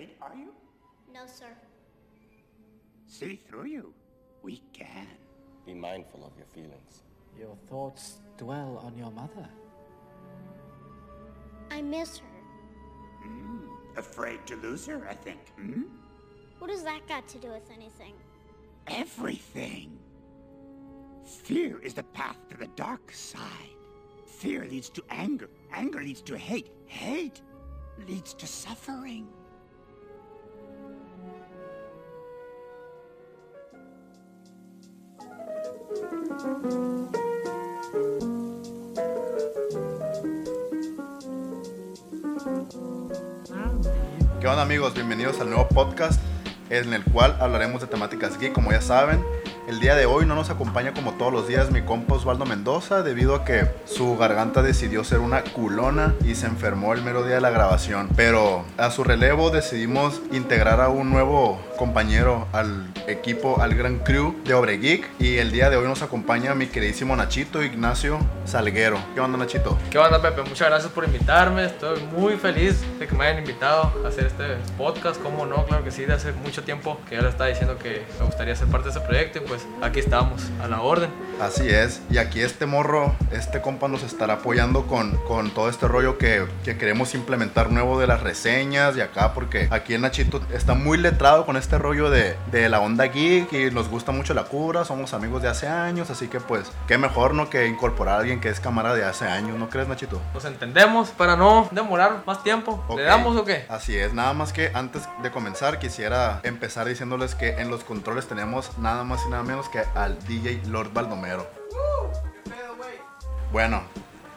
afraid, are you? No, sir. See through you. We can. Be mindful of your feelings. Your thoughts dwell on your mother. I miss her. Afraid to lose her, I think. Hmm? What does that got to do with anything? Everything. Fear is the path to the dark side. Fear leads to anger. Anger leads to hate. Hate leads to suffering. Amigos? Bienvenidos al nuevo podcast en el cual hablaremos de temáticas geek, como ya saben. El día de hoy no nos acompaña como todos los días mi compa Osvaldo Mendoza debido a que su garganta decidió ser una culona y se enfermó el mero día de la grabación. Pero a su relevo decidimos integrar a un nuevo compañero al equipo, al gran crew de Obre Geek. Y el día de hoy nos acompaña mi queridísimo Nachito Ignacio Salguero. ¿Qué onda Nachito? ¿Qué onda, Pepe? Muchas gracias por invitarme. Estoy muy feliz de que me hayan invitado a hacer este podcast. ¿Cómo no? Claro que sí, de hace mucho tiempo que ya le estaba diciendo que me gustaría ser parte de ese proyecto y pues aquí estamos, a la orden. Así es, y aquí este morro, este compa nos estará apoyando con, con todo este rollo que, que queremos implementar nuevo de las reseñas y acá, porque aquí en Nachito está muy letrado con este rollo de, de la onda geek y nos gusta mucho la cura, somos amigos de hace años, así que pues, qué mejor no que incorporar a alguien que es cámara de hace años, ¿no crees Nachito? Nos entendemos para no demorar más tiempo. Ok. ¿Le damos o qué? Así es, nada más que antes de comenzar quisiera empezar diciéndoles que en los controles tenemos nada más y nada menos que al DJ Lord Baldomero. Bueno,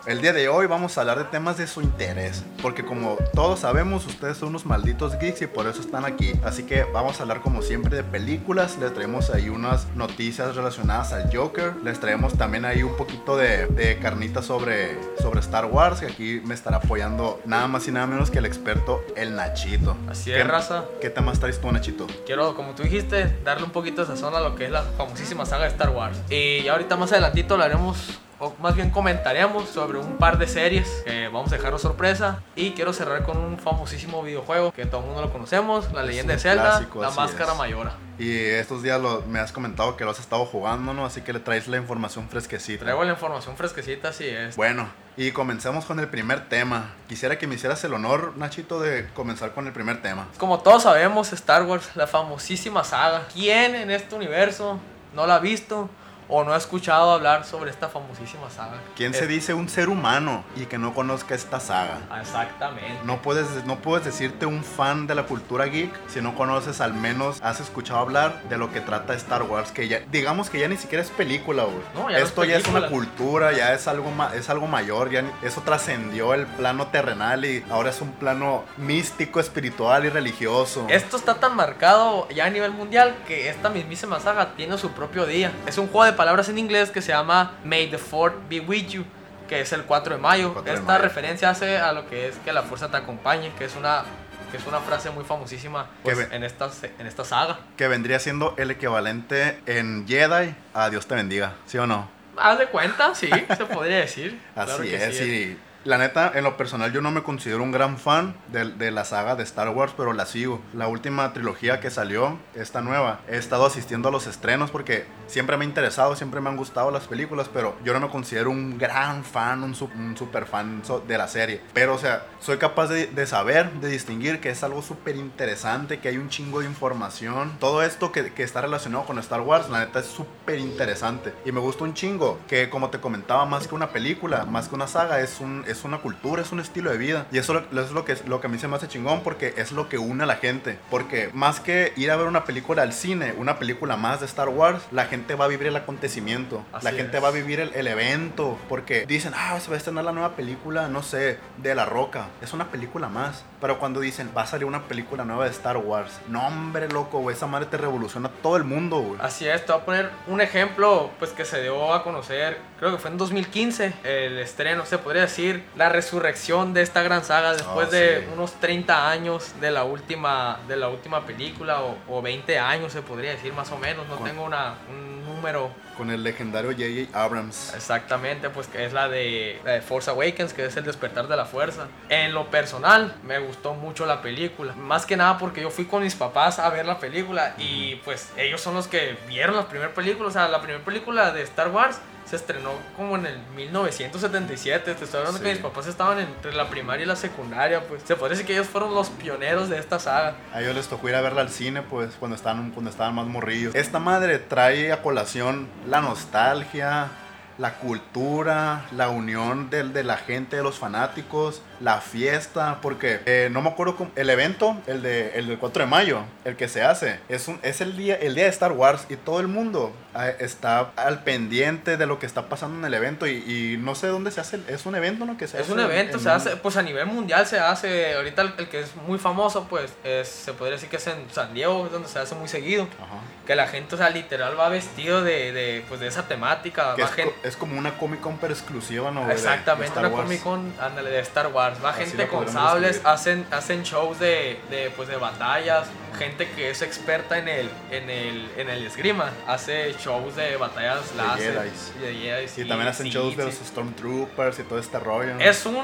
el día de hoy vamos a hablar de temas de su interés, porque como todos sabemos, ustedes son unos malditos geeks y por eso están aquí. Así que vamos a hablar como siempre de películas, les traemos ahí unas noticias relacionadas al Joker, les traemos también ahí un poquito de, de carnita sobre, sobre Star Wars, que aquí me estará apoyando nada más y nada menos que el experto, el Nachito. Así ¿Qué- es, raza. ¿Qué temas traes tú, Nachito? Quiero, como tú dijiste, darle un poquito de sazón a lo que es la famosísima saga de Star Wars. Y ahorita más adelantito hablaremos, o más bien comentaremos sobre un par de series que vamos a dejar sorpresa. Y quiero cerrar con un famosísimo videojuego que todo el mundo lo conocemos, La Leyenda de Zelda, clásico, La Máscara es. Mayora. Y estos días lo- me has comentado que lo has estado jugando, ¿no? Así que le traes la información fresquecita. Traigo la información fresquecita, así es. Bueno, y comencemos con el primer tema. Quisiera que me hicieras el honor, Nachito, de comenzar con el primer tema. Como todos sabemos, Star Wars, la famosísima saga. ¿Quién en este universo no la ha visto o no ha escuchado hablar sobre esta famosísima saga? ¿Quién Es- se dice un ser humano y que no conozca esta saga? Ah, Exactamente. No puedes, no puedes decirte un fan de la cultura geek si no conoces, al menos has escuchado hablar de lo que trata Star Wars, que ya, digamos que ya ni siquiera es película, güey. No, ya no es Esto ya es una cultura, ya es algo, es algo mayor, ya eso trascendió el plano terrenal y ahora es un plano místico, espiritual y religioso. Esto está tan marcado ya a nivel mundial que esta mismísima saga tiene su propio día. Es un juego de palabras en inglés que se llama May the Fourth be with you, que es el 4 de mayo. 4 de Esta mayo. referencia hace a lo que es que la fuerza te acompañe, que es una que es una frase muy famosísima pues, en, esta, en esta saga. Que vendría siendo el equivalente en Jedi a Dios te bendiga, ¿sí o no? Haz de cuenta, sí, se podría decir. Así Claro que es, sí y la neta, en lo personal yo no me considero un gran fan de, de la saga de Star Wars, pero la sigo. La última trilogía que salió, esta nueva, he estado asistiendo a los estrenos porque siempre me ha interesado, siempre me han gustado las películas, pero yo no me considero un gran fan, un, su- un super fan de la serie. Pero, o sea, soy capaz de, de saber, de distinguir que es algo súper interesante, que hay un chingo de información. Todo esto que, que está relacionado con Star Wars, la neta es súper interesante. Y me gusta un chingo, que como te comentaba, más que una película, más que una saga, es, un, es una cultura, es un estilo de vida. Y eso lo- es lo que, lo que a mí se me hace chingón, porque es lo que une a la gente. Porque más que ir a ver una película al cine, una película más de Star Wars, la gente va a vivir el acontecimiento. la Así gente es. va a vivir el, el evento. Porque dicen, ah, se va a estrenar la nueva película, no sé, de La Roca. Es una película más. Pero cuando dicen, va a salir una película nueva de Star Wars, no, hombre, loco, güey, esa madre te revoluciona todo el mundo, güey. Así es, te voy a poner un ejemplo pues que se dio a conocer, creo que fue en 2015, el estreno, se podría decir, la resurrección de esta gran saga después Oh, de unos 30 años de la última, de la última película o, o 20 años se podría decir más o menos, no tengo una, un número Con el legendario J.J. Abrams. Exactamente, pues que es la de, la de Force Awakens, que es el despertar de la fuerza. En lo personal, me gustó mucho la película. Más que nada porque yo fui con mis papás a ver la película y pues ellos son los que vieron la primera película. O sea, la primera película de Star Wars se estrenó como en el 1977. Te estoy hablando Sí. que mis papás estaban entre la primaria y la secundaria. Pues se puede decir que ellos fueron los pioneros de esta saga. A ellos les tocó ir a verla al cine, pues, cuando estaban, cuando estaban más morrillos. Esta madre trae a colación la nostalgia, la cultura, la unión del, de la gente, de los fanáticos, la fiesta, porque eh, no me acuerdo cómo- el evento, el, de, el del 4 de mayo, el que se hace, es, un, es el, día, el día de Star Wars y todo el mundo eh, está al pendiente de lo que está pasando en el evento y, y no sé dónde se hace, el- es un evento, ¿no? Que se Es hace un evento, en- se hace, pues a nivel mundial se hace. Ahorita el, el que es muy famoso, pues es, se podría decir que es en San Diego, es donde se hace muy seguido. Ajá. Que la gente, o sea, literal va vestido de, de, pues, de esa temática. Que Va es, gen- co- es como una Comic Con pero exclusiva, ¿no? güey? De- de Exactamente, una Wars. Comic Con, ándale, de Star Wars. Va Así gente con sables, describir. hacen, hacen shows de, de, pues, de batallas. Gente que es experta en el, en el, en el esgrima. Hace shows de batallas láser. Jedis. de Jedis, Y también hacen sí, shows de los Stormtroopers y todo este rollo. ¿no? Es un,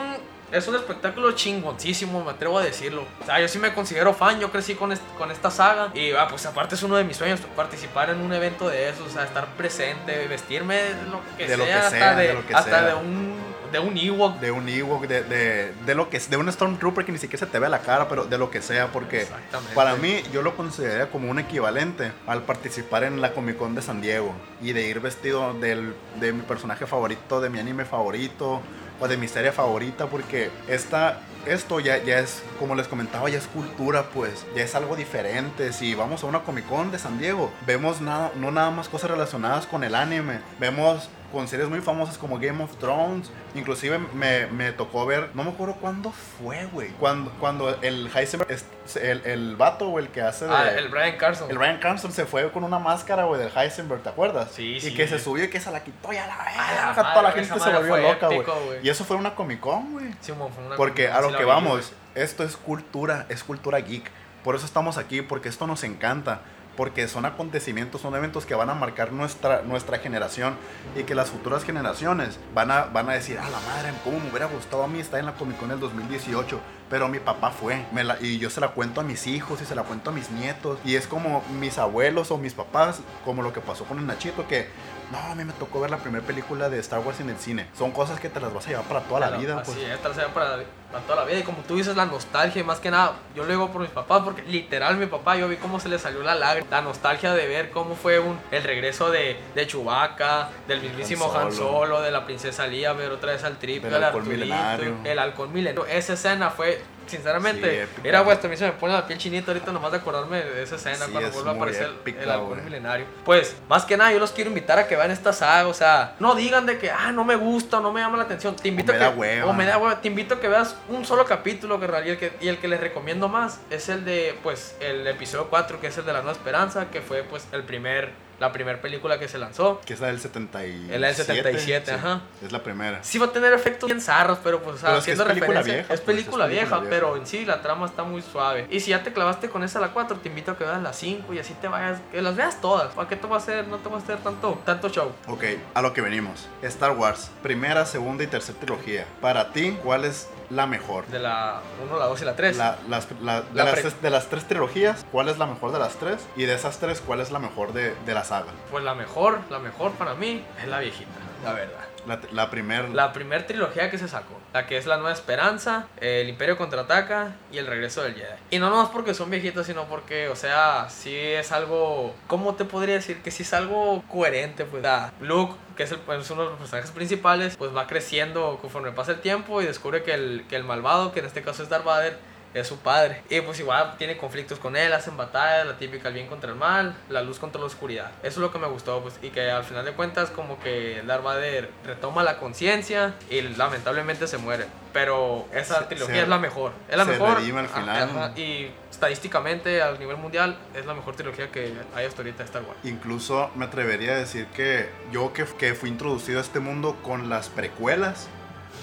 es un espectáculo chingoncísimo, me atrevo a decirlo. O sea, yo sí me considero fan, yo crecí con, est- con esta saga. Y ah, pues aparte es uno de mis sueños, participar en un evento de esos, o sea, estar presente, vestirme de lo que De lo sea, hasta, sea, de, de lo que hasta sea. de un de un Ewok. De un Ewok, de, de, de lo que es, de un Stormtrooper que ni siquiera se te ve la cara, pero de lo que sea, porque para mí yo lo consideraría como un equivalente al participar en la Comic Con de San Diego y de ir vestido del, de mi personaje favorito, de mi anime favorito o de mi serie favorita, porque esta, esto ya, ya es, como les comentaba, ya es cultura, pues, ya es algo diferente. Si vamos a una Comic Con de San Diego, vemos nada, no nada más cosas relacionadas con el anime, vemos con series muy famosas como Game of Thrones. Inclusive me, me tocó ver, no me acuerdo cuándo fue, güey. Cuando, cuando el Heisenberg, el, el vato, güey, el que hace de... Ah, el Brian Carson. el Brian Cranston se fue con una máscara, güey, del Heisenberg, ¿te acuerdas? Sí, y sí. que se subió y que se la quitó y a la A verga. la Toda la gente se volvió loca, güey. Y eso fue una Comic Con, güey. Simón, fue una Porque Comic a lo sí que vi, vamos, esto es cultura, es cultura geek. Por eso estamos aquí, porque esto nos encanta. Porque son acontecimientos, son eventos que van a marcar nuestra, nuestra generación y que las futuras generaciones van a, van a decir, a la madre, cómo me hubiera gustado a mí estar en la Comic Con del 2018. Pero mi papá fue, me la- y yo se la cuento a mis hijos y se la cuento a mis nietos. Y es como mis abuelos o mis papás, como lo que pasó con el Nachito, que no, a mí me tocó ver la primera película de Star Wars en el cine. Son cosas que te las vas a llevar para toda la Claro, vida. Así pues. es, te la lleva para, para toda la vida. Y como tú dices, la nostalgia, y más que nada, yo lo digo por mis papás, porque literal mi papá, yo vi cómo se le salió la lágrima. La nostalgia de ver cómo fue un, el regreso de, de Chewbacca, del mismísimo Han Han Solo. Solo, de la princesa Leia, ver otra vez al tripio, Del al halcón Arturito, milenario. el halcón milenario. Esa escena fue, sinceramente, Sí, mira, güey, mí se me pone la piel chinita ahorita nomás de acordarme de esa escena Sí, cuando es vuelve a aparecer el- épica, el güey. milenario. Pues, más que nada, yo los quiero invitar a que vean esta saga, o sea, no digan de que, ah, no me gusta, o no me llama la atención. Te invito me a que, da hueva. o me da hueva. Te invito a que veas un solo capítulo, que y y el que les recomiendo más es el de, pues, el episodio 4, que es el de la Nueva Esperanza, que fue, pues, el primer, la primera película que se lanzó. Que es la del 77. Es la del 77, sí, ajá. Es la primera. Sí va a tener efectos bien zarros, pero pues, o sea, Pero es que haciendo es película vieja, es pues, película es película vieja, vieja. pero en sí la trama está muy suave. Y si ya te clavaste con esa la 4, te invito a que veas la 5 y así te vayas, que las veas todas. ¿Para qué te va a hacer? No te va a hacer tanto, tanto show. Ok, a lo que venimos. Star Wars, primera, segunda y tercera trilogía. Para ti, ¿cuál es la mejor? De la 1, la 2 y la 3. La- las, la- de, La las, de las tres trilogías, ¿cuál es la mejor de las tres? Y de esas tres, ¿cuál es la mejor de, de la saga? Pues la mejor, la mejor para mí es la viejita, la verdad. La, la primera. La primer trilogía que se sacó, la que es La Nueva Esperanza, El Imperio Contraataca y El Regreso del Jedi. Y no nomás porque son viejitos, sino porque, o sea, sí es algo, ¿cómo te podría decir? Que sí es algo coherente, pues. Sea, Luke, que es, el- es uno de los personajes principales, pues va creciendo conforme pasa el tiempo y descubre que el, que el malvado, que en este caso es Darth Vader, es su padre. Y pues igual tiene conflictos con él, hacen batallas, la típica el bien contra el mal, la luz contra la oscuridad. Eso es lo que me gustó, pues, y que al final de cuentas como que Darth Vader retoma la conciencia y lamentablemente se muere. Pero esa Se- trilogía se- es la mejor. Es la se mejor. al final. y estadísticamente a nivel mundial es la mejor trilogía que hay hasta ahorita de Star Wars. Incluso me atrevería a decir que yo que, que fui introducido a este mundo con las precuelas,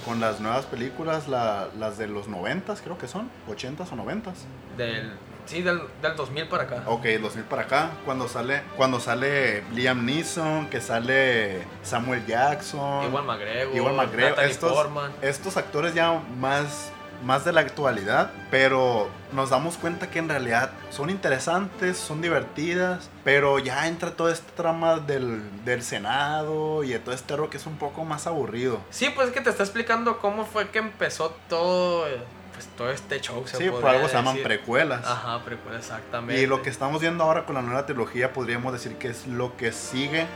con las nuevas películas, la- las de los 90 creo que son, 80s o 90s. Del Sí, del, del 2000 para acá. Ok, 2000 para acá, cuando sale, cuando sale Liam Neeson, que sale Samuel Jackson, Igual McGregor, Igual McGregor, estos, Portman. estos actores ya más, más de la actualidad, pero nos damos cuenta que en realidad son interesantes, son divertidas, pero ya entra toda esta trama del, del Senado y de todo este rollo que es un poco más aburrido. Sí, pues es que te está explicando cómo fue que empezó todo, pues, todo este show. Se Sí, por algo se llaman decir. precuelas. Ajá, precuelas, exactamente. Y lo que estamos viendo ahora con la nueva trilogía podríamos decir que es lo que sigue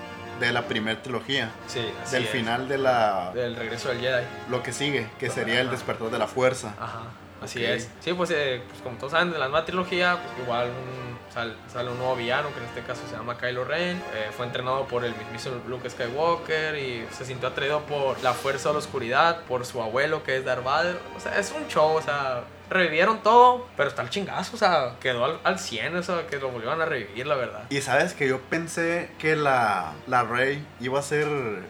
de la primera trilogía. Sí, así del es. final de la... Del regreso del Jedi. Lo que sigue, que sería el despertar de la fuerza. Ajá, así es. Sí, pues, eh, pues, como todos saben, de la nueva trilogía, pues igual un- sal- sale un nuevo villano, que en este caso se llama Kylo Ren. Eh, fue entrenado por el mismísimo Luke Skywalker y se sintió atraído por la fuerza de la oscuridad, por su abuelo que es Darth Vader. O sea, es un show, o sea, revivieron todo, pero está el chingazo, o sea, quedó al, al 100, o sea, que lo volvieron a revivir, la verdad. Y sabes que yo pensé que la, la Rey iba a ser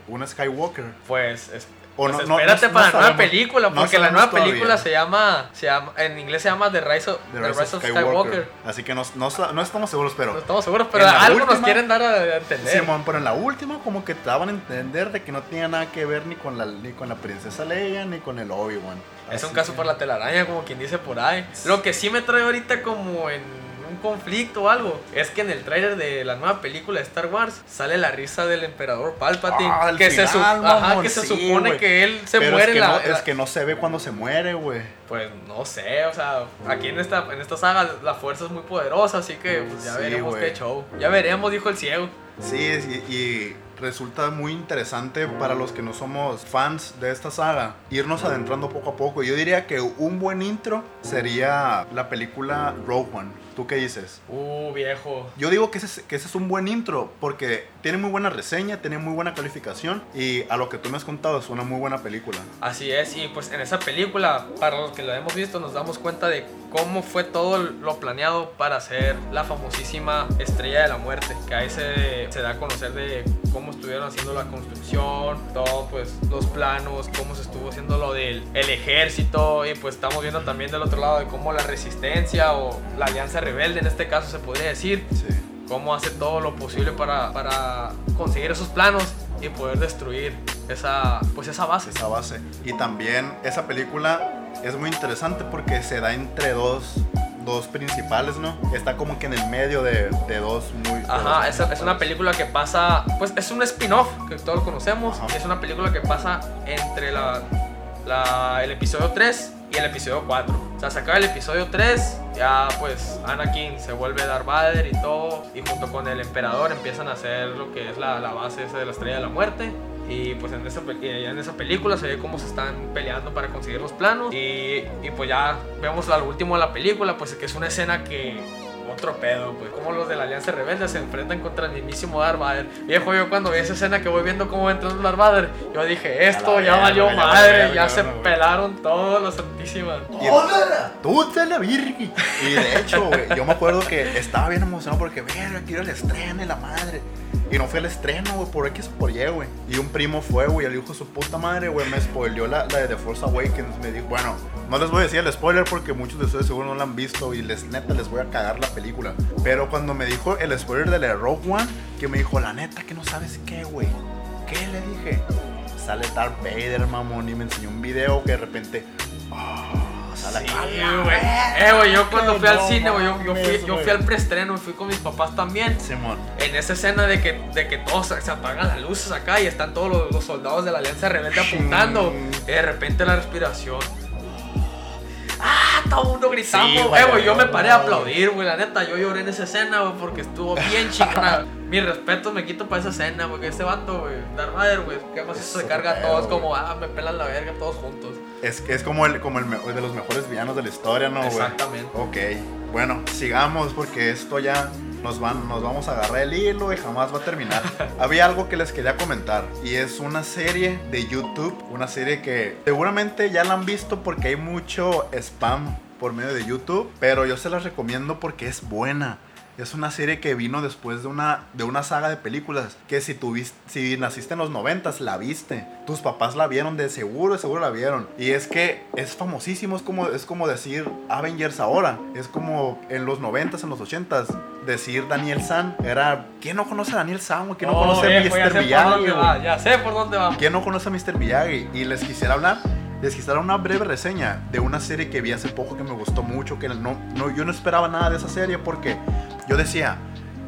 una Skywalker. Pues, es- O pues no- espérate no- para no la nueva película, porque la nueva película se llama, se llama, en inglés se llama The Rise of, The The Rise of Skywalker. Skywalker. Así que no, no, sa- no estamos seguros, pero... No estamos seguros, pero algo nos quieren dar a entender. Simón, pero en la última como que te daban a entender de que no tenía nada que ver ni con la, ni con la princesa Leia ni con el Obi-Wan. es un caso que- por la telaraña, como quien dice por ahí. Lo que sí me trae ahorita como en un conflicto o algo, es que en el tráiler de la nueva película de Star Wars sale la risa del emperador Palpatine. Ah, que, se ajá, que se sí, supone que él se Pero muere es que, en la, no, la- es que no se ve cuando se muere, güey. Pues no sé, o sea, aquí en esta, en esta saga la fuerza es muy poderosa, así que pues ya Sí, veremos qué show. Ya veremos, dijo el ciego. Sí, sí, y resulta muy interesante para los que no somos fans de esta saga irnos adentrando poco a poco. Yo diría que un buen intro sería la película Rogue One. ¿Tú qué dices? Uh, viejo. Yo digo que ese, es- que ese es un buen intro porque tiene muy buena reseña, tiene muy buena calificación y a lo que tú me has contado es una muy buena película. Así es, y pues en esa película, para los que la hemos visto, nos damos cuenta de cómo fue todo lo planeado para hacer la famosísima Estrella de la Muerte, que ahí se, se da a conocer de cómo estuvieron haciendo la construcción, todo pues los planos, cómo se estuvo haciendo lo del el ejército, y pues estamos viendo también del otro lado de cómo la resistencia o la alianza rebelde en este caso se podría decir, Sí. cómo hace todo lo posible para, para conseguir esos planos y poder destruir esa, pues esa base. esa base. Y también esa película es muy interesante porque se da entre dos, dos principales, ¿no? Está como que en el medio de, de dos muy... de Ajá, dos es, es una película que pasa, pues es un spin-off que todos conocemos. Ajá. y Es una película que pasa entre la, la- el episodio 3 y el episodio 4. O sea, se acaba el episodio 3, ya pues Anakin se vuelve Darth Vader y todo. Y junto con el emperador empiezan a hacer lo que es la, la base de la estrella de la muerte. Y pues en esa, en esa película se ve cómo se están peleando para conseguir los planos. Y, y pues ya vemos al último de la película, pues que es una escena que otro pedo, pues como los de la Alianza Rebelde se enfrentan contra el mismísimo Darth Vader. Viejo, yo cuando vi esa escena que voy viendo cómo va entrando Darth Vader, yo dije, esto ya valió ya madre, ya se pelaron todos los santísimas. ¡Tú te la virgi! Y de hecho, güey, yo me acuerdo que estaba bien emocionado porque, verga, quiero el estreno y la madre. Y no fue el estreno, güey, por X o por güey. Y un primo fue, güey, el hijo de su puta madre, güey, me spoileó la, la de The Force Awakens. Me dijo, bueno, no les voy a decir el spoiler porque muchos de ustedes seguro no la han visto y les, neta, les voy a cagar la película. Pero cuando me dijo el spoiler de la Rogue One, que me dijo, la neta, que no sabes qué, güey. ¿Qué le dije? Sale Darth Vader, mamón, y me enseñó un video que de repente... ah, sale Sí, güey. Eh, güey, yo cuando fui al cine, güey, yo, fui, yo fui al preestreno y fui con mis papás también. Simón. En esa escena de que, de que todos se apagan las luces acá y están todos los, los soldados de la Alianza Rebelde apuntando. Y de repente la respiración. ¡Ah! Todo el mundo gritando. Sí, eh, güey, yo me paré a aplaudir, güey. La neta, yo lloré en esa escena, güey, porque estuvo bien chingona. Mi respeto me quito para esa escena, porque ese vato, güey, Darth Vader, güey, que más eso se carga a todos como, ah, me pelan la verga todos juntos. Es, es como el, como el de los mejores villanos de la historia, ¿no, güey? Exactamente. Ok, bueno, sigamos porque esto ya nos, van, nos vamos a agarrar el hilo y jamás va a terminar. Había algo que les quería comentar y es una serie de YouTube, una serie que seguramente ya la han visto porque hay mucho spam por medio de YouTube, pero yo se las recomiendo porque es buena. Es una serie que vino después de una, de una saga de películas que si tuviste, si naciste en los noventas, la viste. Tus papás la vieron, de seguro, de seguro la vieron. Y es que es famosísimo, es como, es como decir Avengers ahora. Es como en los noventas, en los ochentas, decir Daniel San. Era, ¿quién no conoce a Daniel San? ¿Quién no Oh, conoce a viejo, ya Mr. sé por Miyagi? Ya sé por dónde va. ¿Quién no conoce a Mr. Miyagi? Y les quisiera hablar, les quisiera una breve reseña de una serie que vi hace poco que me gustó mucho, que no, no, yo no esperaba nada de esa serie porque yo decía,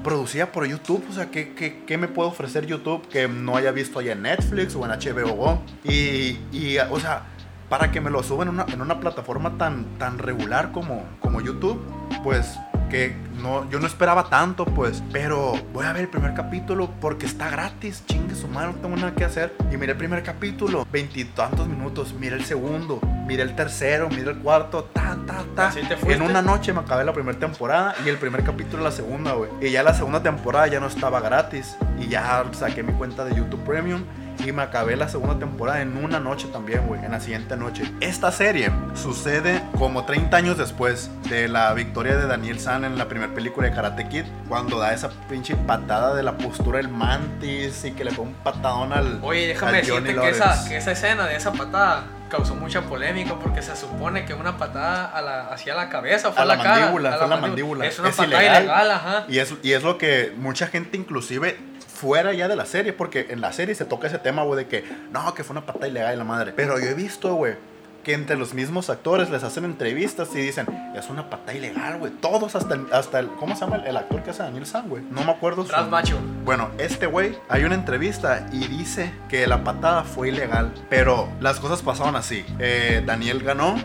producida por YouTube, o sea, ¿qué, qué, me puede ofrecer YouTube que no haya visto allá en Netflix o en HBO? Y, y, o sea, para que me lo suban en una, en una plataforma tan, tan regular como, como YouTube, pues que no, yo no esperaba tanto, pues, pero voy a ver el primer capítulo porque está gratis, chingue su madre, no tengo nada que hacer. Y miré el primer capítulo, veintitantos minutos, miré el segundo, miré el tercero, miré el cuarto, ta, ta, ta. Así te fuiste. En una noche me acabé la primera temporada y el primer capítulo la segunda, güey. Y ya la segunda temporada ya no estaba gratis y ya saqué mi cuenta de YouTube Premium y me acabé la segunda temporada en una noche también, güey, en la siguiente noche. Esta serie sucede como 30 años después de la victoria de Daniel San en la primera película de Karate Kid, cuando da esa pinche patada de la postura del mantis y que le pone un patadón al Oye, déjame al decirte que esa, que esa escena de esa patada causó mucha polémica porque se supone que una patada a la, hacia la cabeza fue a la, la, cara. mandíbula, a fue la mandíbula. Es una patada ilegal, ajá. Y es, y es lo que mucha gente inclusive fuera ya de la serie, porque en la serie se toca ese tema, güey, de que no, que fue una patada ilegal la madre. Pero yo he visto, güey, que entre los mismos actores les hacen entrevistas y dicen, es una patada ilegal, güey. Todos, hasta el, hasta el, ¿cómo se llama el, el actor que hace Daniel San, güey? No me acuerdo su Macho. bueno, este güey, hay una entrevista y dice que la patada fue ilegal, pero las cosas pasaron así. Eh, Daniel ganó,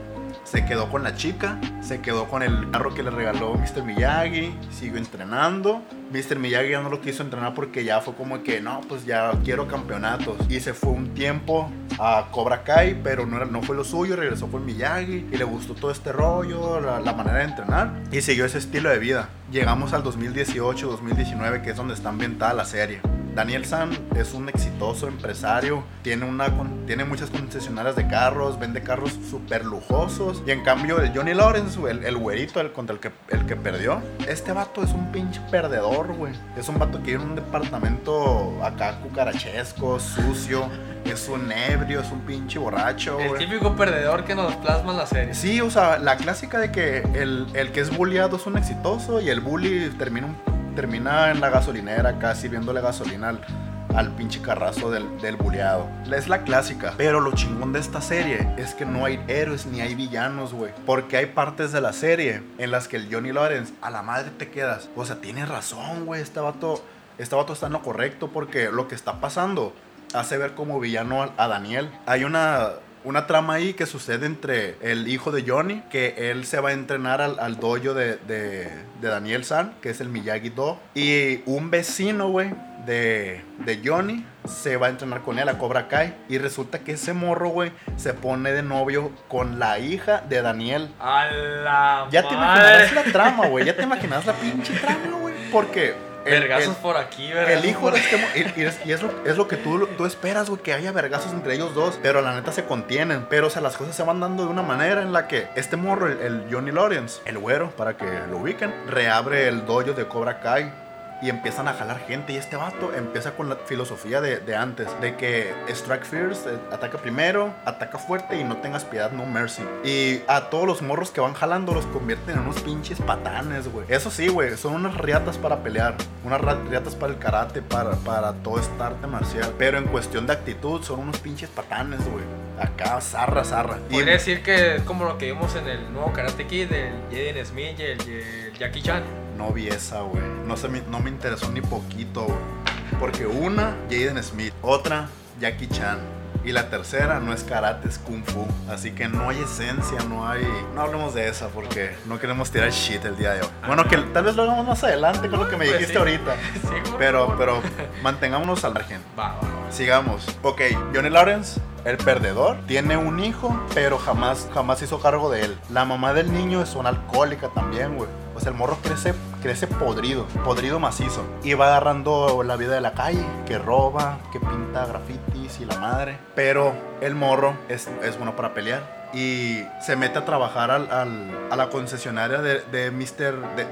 se quedó con la chica, se quedó con el carro que le regaló Mr. Miyagi, siguió entrenando. Mr. Miyagi ya no lo quiso entrenar porque ya fue como que, no, pues ya quiero campeonatos. Y se fue un tiempo a Cobra Kai, pero no, era, no fue lo suyo, regresó con Miyagi y le gustó todo este rollo, la, la manera de entrenar y siguió ese estilo de vida. Llegamos al 2018-2019, que es donde está ambientada la serie. Daniel San es un exitoso empresario, tiene, una, tiene muchas concesionarias de carros, vende carros súper lujosos. Y en cambio, el Johnny Lawrence, el, el güerito el, contra el que, el que perdió, este vato es un pinche perdedor, güey. Es un vato que vive en un departamento acá cucarachesco, sucio. Es un ebrio, es un pinche borracho, El güey. típico perdedor que nos plasma en la serie. Sí, o sea, la clásica de que el, el que es bulliado es un exitoso y el bully termina, un- termina en la gasolinera acá sirviéndole gasolina al, al pinche carrazo del, del bulleado. Es la clásica. Pero lo chingón de esta serie es que no hay héroes ni hay villanos, güey. Porque hay partes de la serie en las que el Johnny Lawrence, a la madre te quedas. O sea, tiene razón, güey. Este vato, este vato está en lo correcto porque lo que está pasando hace ver como villano a, a Daniel. Hay una, una trama ahí que sucede entre el hijo de Johnny, que él se va a entrenar al, al dojo de, de, de Daniel San, que es el Miyagi Do, y un vecino, güey, de, de Johnny se va a entrenar con él a Cobra Kai. Y resulta que ese morro, güey, se pone de novio con la hija de Daniel. A la Ya te imaginas la trama, güey. Ya te imaginas la pinche trama, güey. Porque. Vergazos por aquí, vergazos el hijo por de este mo- y, y es, y es lo, es lo que tú, tú esperas, güey, que haya vergazos entre ellos dos. Pero la neta se contienen. Pero, o sea, las cosas se van dando de una manera en la que este morro, el, el Johnny Lawrence, el güero, para que lo ubiquen, reabre el dojo de Cobra Kai. Y empiezan a jalar gente. Y este vato empieza con la filosofía de, de antes: de que strike first, eh, ataca primero, ataca fuerte y no tengas piedad, no mercy. Y a todos los morros que van jalando los convierten en unos pinches patanes, güey. Eso sí, güey, son unas riatas para pelear, unas riatas para el karate, para, para todo este arte marcial. Pero en cuestión de actitud, son unos pinches patanes, güey. Acá, zarra, zarra. Podría decir que es como lo que vimos en el nuevo Karate Kid, el Jaden Smith y el, el Jackie Chan. No vi esa, güey. No, se me- no me interesó ni poquito, güey. Porque una, Jaden Smith. Otra, Jackie Chan. Y la tercera no es karate, es kung fu. Así que no hay esencia, no hay... No hablemos de esa porque no queremos tirar shit el día de hoy. Bueno, que tal vez lo hagamos más adelante con lo que me Pues dijiste sí. ahorita. Sí. Pero, pero mantengámonos al margen. Va, va, va. Sigamos. Ok, Johnny Lawrence, el perdedor, tiene un hijo, pero jamás, jamás hizo cargo de él. La mamá del niño es una alcohólica también, güey. O sea, el morro crece, crece podrido, podrido macizo. Y va agarrando la vida de la calle, que roba, que pinta grafitis y la madre. Pero el morro es, es bueno para pelear. y se mete a trabajar al, al- a la concesionaria de, de Mr. De,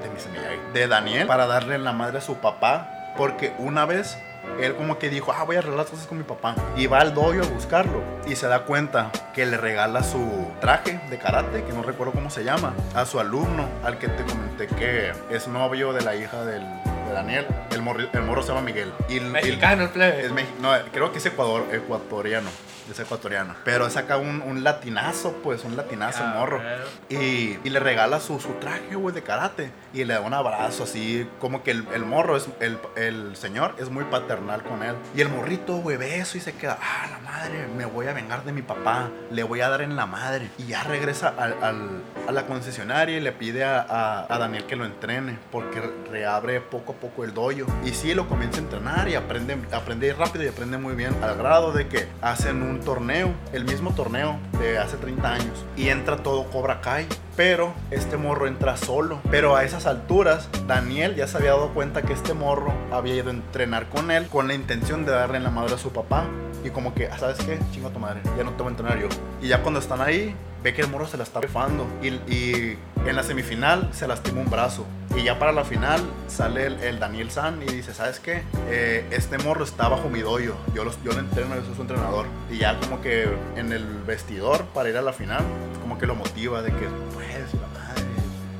de Daniel para darle en la madre a su papá. Porque una vez él como que dijo, ah, voy a arreglar las cosas con mi papá. Y va al dojo a buscarlo. Y se da cuenta que le regala su traje de karate, que no recuerdo cómo se llama, a su alumno, al que te comenté que es novio de la hija del, de Daniel. El, morri- el morro se llama Miguel. Y, el- Mexicano el plebe. es no, creo que es Ecuador, ecuatoriano. Es ecuatoriano. Pero saca un, un latinazo, pues, un latinazo, Ah, morro. Y, y le regala su, su traje, güey, de karate. Y le da un abrazo así, como que el, el morro, es, el, el señor, es muy paternal con él. Y el morrito, güey, ve eso y se queda, ah, la madre, me voy a vengar de mi papá. Le voy a dar en la madre. Y ya regresa al, al- a la concesionaria y le pide a, a- a Daniel que lo entrene. Porque reabre poco a poco el dojo. Y sí, lo comienza a entrenar y aprende, aprende rápido y aprende muy bien. Al grado de que hacen un torneo, el mismo torneo de hace 30 años. Y entra todo Cobra Kai. Pero este morro entra solo. Pero a esas alturas, Daniel ya se había dado cuenta que este morro había ido a entrenar con él con la intención de darle en la madre a su papá. Y como que, ah, ¿sabes qué? Chinga tu madre, ya no te voy a entrenar yo. Y ya cuando están ahí, ve que el morro se la está rifando. Y, y en la semifinal se lastima un brazo. Y ya para la final sale el, el Daniel San y dice, ¿sabes qué? Eh, este morro está bajo mi doyo. Yo, los, yo lo entreno, yo soy su entrenador. Y ya como que en el vestidor para ir a la final, como que lo motiva de que puedes, y la madre.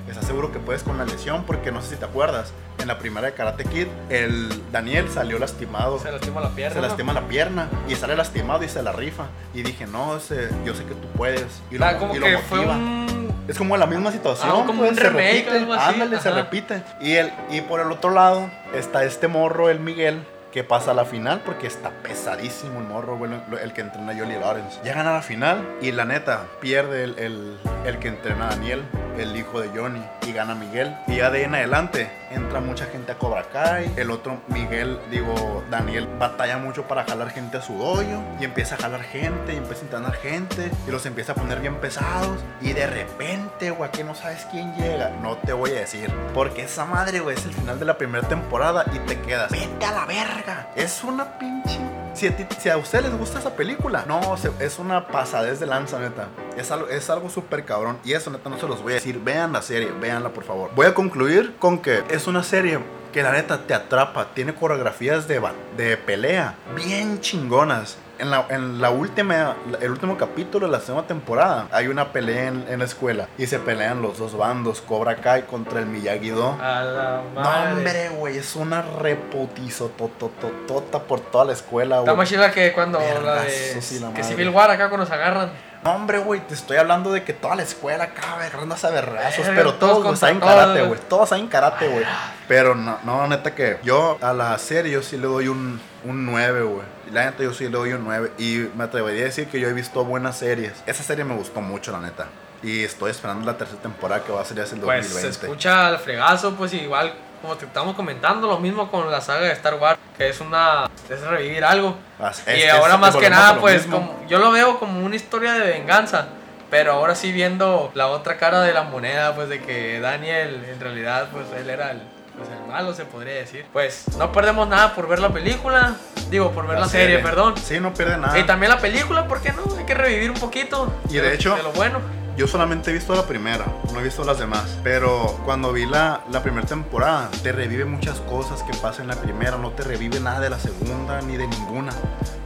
¿Estás seguro que puedes con la lesión? Porque no sé si te acuerdas, en la primera de Karate Kid, el Daniel salió lastimado. Se lastima la pierna. Se lastima la pierna y sale lastimado y se la rifa. Y dije, no, ese- yo sé que tú puedes. Y Ah, como y lo fue motiva. un... Es como la misma situación. Ah, como pues, un se remake, repite. algo así, Ándale, se repite. Y, el, y por el otro lado está este morro, el Miguel, que pasa a la final porque está pesadísimo el morro, el que entrena a Jolie Lawrence. Llegan a la final y la neta pierde el, el, que entrena a Daniel, el hijo de Johnny, y gana Miguel. Y ya de ahí en adelante entra mucha gente a Cobra Kai. El otro Miguel, digo, Daniel, batalla mucho para jalar gente a su dojo y empieza a jalar gente y empieza a entrenar gente y los empieza a poner bien pesados. Y de repente, güey, que no sabes quién llega, no te voy a decir. Porque esa madre, güey, es el final de la primera temporada y te quedas, vete a la verga. Es una pinche. Si a, ti- ustedes les gusta esa película, no, es una pasadez de lanza, neta. Es algo, es algo súper cabrón. Y eso, neta, no se los voy a decir. Vean la serie, véanla, por favor. Voy a concluir con que es una serie que la neta te atrapa. Tiene coreografías de, de pelea bien chingonas. En la, en la última, el último capítulo de la segunda temporada, hay una pelea en, en la escuela y se pelean los dos bandos, Cobra Kai contra el Miyagi-Do. A la No, madre. hombre, güey, es una repotizo totototota por toda la escuela, Está güey. más chila que cuando la de... sí, la que. Civil War acá cuando nos agarran. Hombre, güey, te estoy hablando de que toda la escuela acaba agarrándose a vergazos, Verga, pero todos todos saben karate, güey. Todos saben karate, güey. Pero no, no, neta que yo a la serie yo sí le doy un, un 9, güey. La neta yo sí le doy un 9. Y me atrevería a decir que yo he visto buenas series. Esa serie me gustó mucho, la neta. Y estoy esperando la tercera temporada que va a ser ya el Pues 2020. se escucha al fregazo, pues igual como te estamos comentando, lo mismo con la saga de Star Wars, que es una... es revivir algo. As- y es ahora es- más que nada, pues como, yo lo veo como una historia de venganza. Pero ahora sí viendo la otra cara de la moneda, pues de que Daniel en realidad pues él era el, pues, el malo, se podría decir. Pues no perdemos nada por ver la película, digo, por ver la, serie, perdón. Sí, no pierde nada. Y también la película, ¿por qué no? Hay que revivir un poquito. Y de hecho- de lo bueno. Yo solamente he visto la primera, no he visto las demás. Pero cuando vi la, la primera temporada, te revive muchas cosas que pasan en la primera. No te revive nada de la segunda ni de ninguna.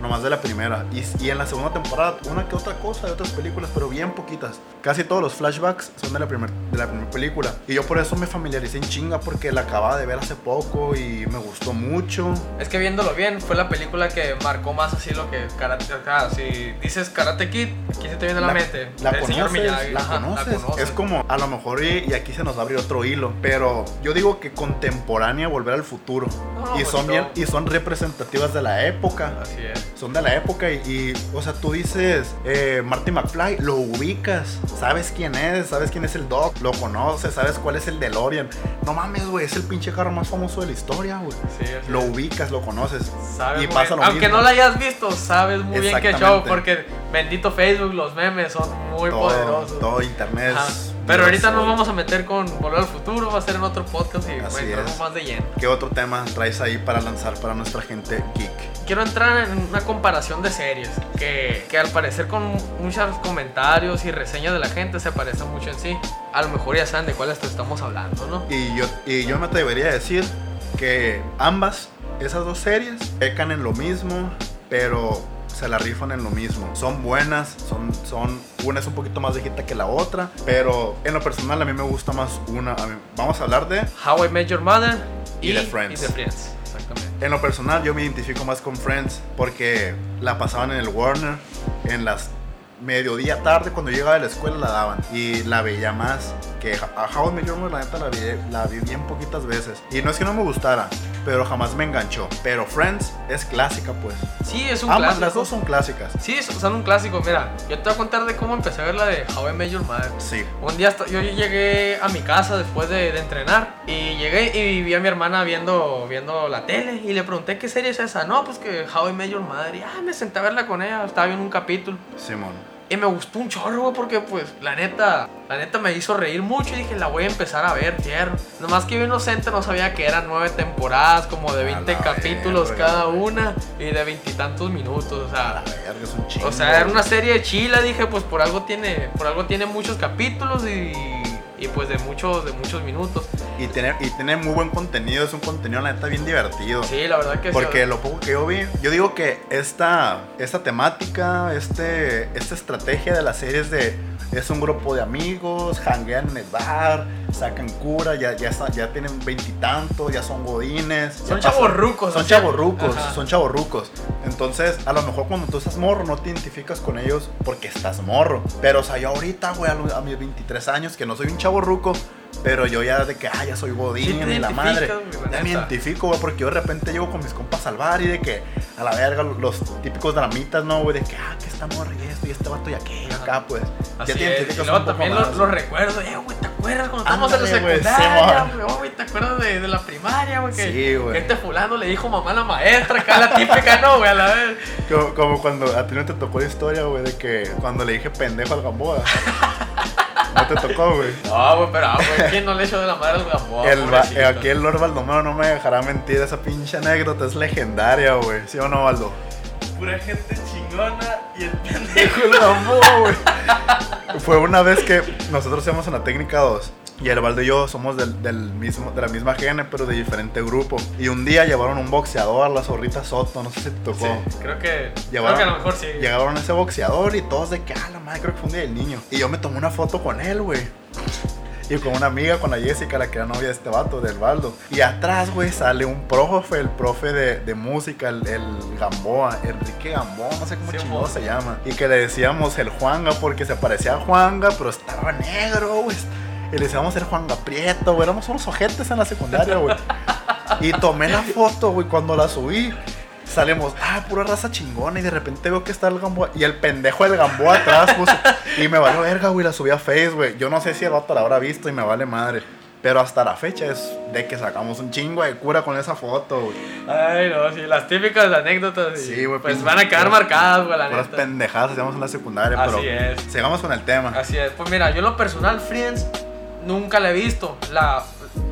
Nomás de la primera. Y, y en la segunda temporada, una que otra cosa de otras películas, pero bien poquitas. Casi todos los flashbacks son de la, primer, de la primera película. Y yo por eso me familiaricé en chinga, porque la acababa de ver hace poco y me gustó mucho. Es que viéndolo bien, fue la película que marcó más así lo que Karate. Acá, si dices Karate Kid, aquí se te viene a la, mente. La el señor conoces, Miyagi. la, Ajá, conoces. conoces. Es como, a lo mejor, y, y aquí se nos va a abrir otro hilo, pero yo digo que contemporánea volver al futuro. No, y pues son bien, y son representativas de la época. Así es. Son de la época y, y, o sea, tú dices, eh, Marty McFly, lo ubicas, sabes quién es, sabes quién es el Doc, lo conoces, sabes cuál es el DeLorean. No mames, güey, es el pinche carro más famoso de la historia, güey. Sí, Lo ubicas, lo conoces. Sabes y pasa lo Aunque mismo. no la hayas visto, sabes muy bien qué show. Porque bendito Facebook, los memes son muy todo, poderosos. todo internet Ajá. Pero ahorita nos vamos a meter con Volver al Futuro, va a ser en otro podcast y Así bueno, entramos es. más de lleno. ¿Qué otro tema traes ahí para lanzar para nuestra gente geek? Quiero entrar en una comparación de series que, que al parecer con muchos comentarios y reseñas de la gente se parece mucho en sí. A lo mejor ya saben de cuáles te estamos hablando, ¿no? Y yo, y yo me atrevería a decir que ambas, esas dos series, pecan en lo mismo, pero se la rifan en lo mismo. Son buenas, son, son, una es un poquito más viejita que la otra, pero en lo personal a mí me gusta más una. A mí- vamos a hablar de... How I Met Your Mother Y The Friends. y The Friends, exactamente. En lo personal yo me identifico más con Friends porque la pasaban en el Warner en las mediodía tarde cuando llegaba de la escuela la daban y la veía más que a How I Met Your Mother la neta la vi, la vi bien poquitas veces y no es que no me gustara pero jamás me enganchó pero Friends es clásica pues Sí, es un ambas clásico. las dos son clásicas Sí, son un clásico. Mira, yo te voy a contar de cómo empecé a ver la de How I Met Your Mother. sí Un día yo llegué a mi casa después de, de entrenar y llegué y vi a mi hermana viendo, viendo la tele y le pregunté qué serie es esa. No, pues que How I Met Your Mother. Y ah, me senté a verla con ella, estaba viendo un capítulo. Simón Y me gustó un chorro, güey, porque pues la neta, la neta me hizo reír mucho y dije, la voy a empezar a ver, fierro. Nomás que yo inocente no sabía que eran nueve temporadas, como de A 20 la capítulos verga, cada una y de veintitantos minutos, o sea... la verga es un chingo O sea, era una serie de chila, dije, pues por algo tiene, por algo tiene muchos capítulos y, y pues de muchos, de muchos minutos. y tiene, y tiene muy buen contenido es un contenido la neta bien divertido Sí, la verdad que sí. Porque lo poco que yo vi, yo digo que esta, esta temática, este, esta estrategia de la serie es de. Es un grupo de amigos, janguean en el bar, sacan cura, ya, ya, ya tienen veintitantos, ya son godines. Son chavorrucos, Son chavorrucos, son chavorrucos. Entonces, a lo mejor cuando tú estás morro, no te identificas con ellos porque estás morro. Pero, o sea, yo ahorita, güey, a mis 23 años, que no soy un chavorruco, pero yo ya de que, ah, ya soy Sí godín y la madre. la Ya me identifico, güey, porque yo de repente llego con mis compas al bar y de que, a la verga, los típicos dramitas, ¿no, güey? De que, ah, que esta morra y esto y este vato y aquello, acá, pues. Así ya te. Y identificas luego poco también los, los recuerdos, eh, güey, ¿te acuerdas cuando estábamos en la secundaria, güey? Oh, güey, ¿te acuerdas de, de la primaria, güey? Que, Sí, güey. que este fulano le dijo mamá a la maestra, acá la típica, no, güey, a la vez. Como, como cuando a ti no te tocó la historia, güey, de que cuando le dije pendejo al Gamboa. no te tocó, güey. No, güey, pero, ah, güey, ¿quién no le echó de la madre al Gamboa? El, aquí el Lord Baldomero no me dejará mentir, esa pinche anécdota es legendaria, güey. ¿Sí o no, Baldo? Pura gente chingona y el pendejo. El Gamboa, güey. Fue una vez que nosotros íbamos en la técnica 2 y el Baldo y yo somos del, del mismo, de la misma gene, pero de diferente grupo. Y un día llevaron un boxeador, la zorrita Soto, no sé si te tocó. Sí, creo que, Llevaron, creo que a lo mejor sí. Llegaron ese boxeador y todos de que, ah, la madre, creo que fue un día del niño. Y yo me tomé una foto con él, güey. Y con una amiga, con la Jessica, la que era novia de este vato, del Baldo. Y atrás, güey, sale un profe, el profe de, de música, el, el Gamboa, Enrique Gamboa, no sé cómo Sí, chingado se llama. Y que le decíamos el Juanga porque se parecía a Juanga, pero estaba negro, güey. Y le decíamos el Juanga Prieto, güey. Éramos unos ojetes en la secundaria, güey. Y tomé la foto, güey, cuando la subí. Salimos, ah, pura raza chingona. Y de repente veo que está el Gamboa. Y el pendejo del Gamboa atrás, puso. Y me valió verga, güey. La subí a Face, güey. Yo no sé si el vato la habrá visto y me vale madre. Pero hasta la fecha es de que sacamos un chingo de cura con esa foto, güey. Ay, no, sí, las típicas anécdotas. Sí, güey, Pues van a quedar marcadas, güey, la neta. pendejadas hacíamos en la secundaria, Así pero. es. Sigamos con el tema. Así es. Pues mira, yo en lo personal, Friends, nunca la he visto. La,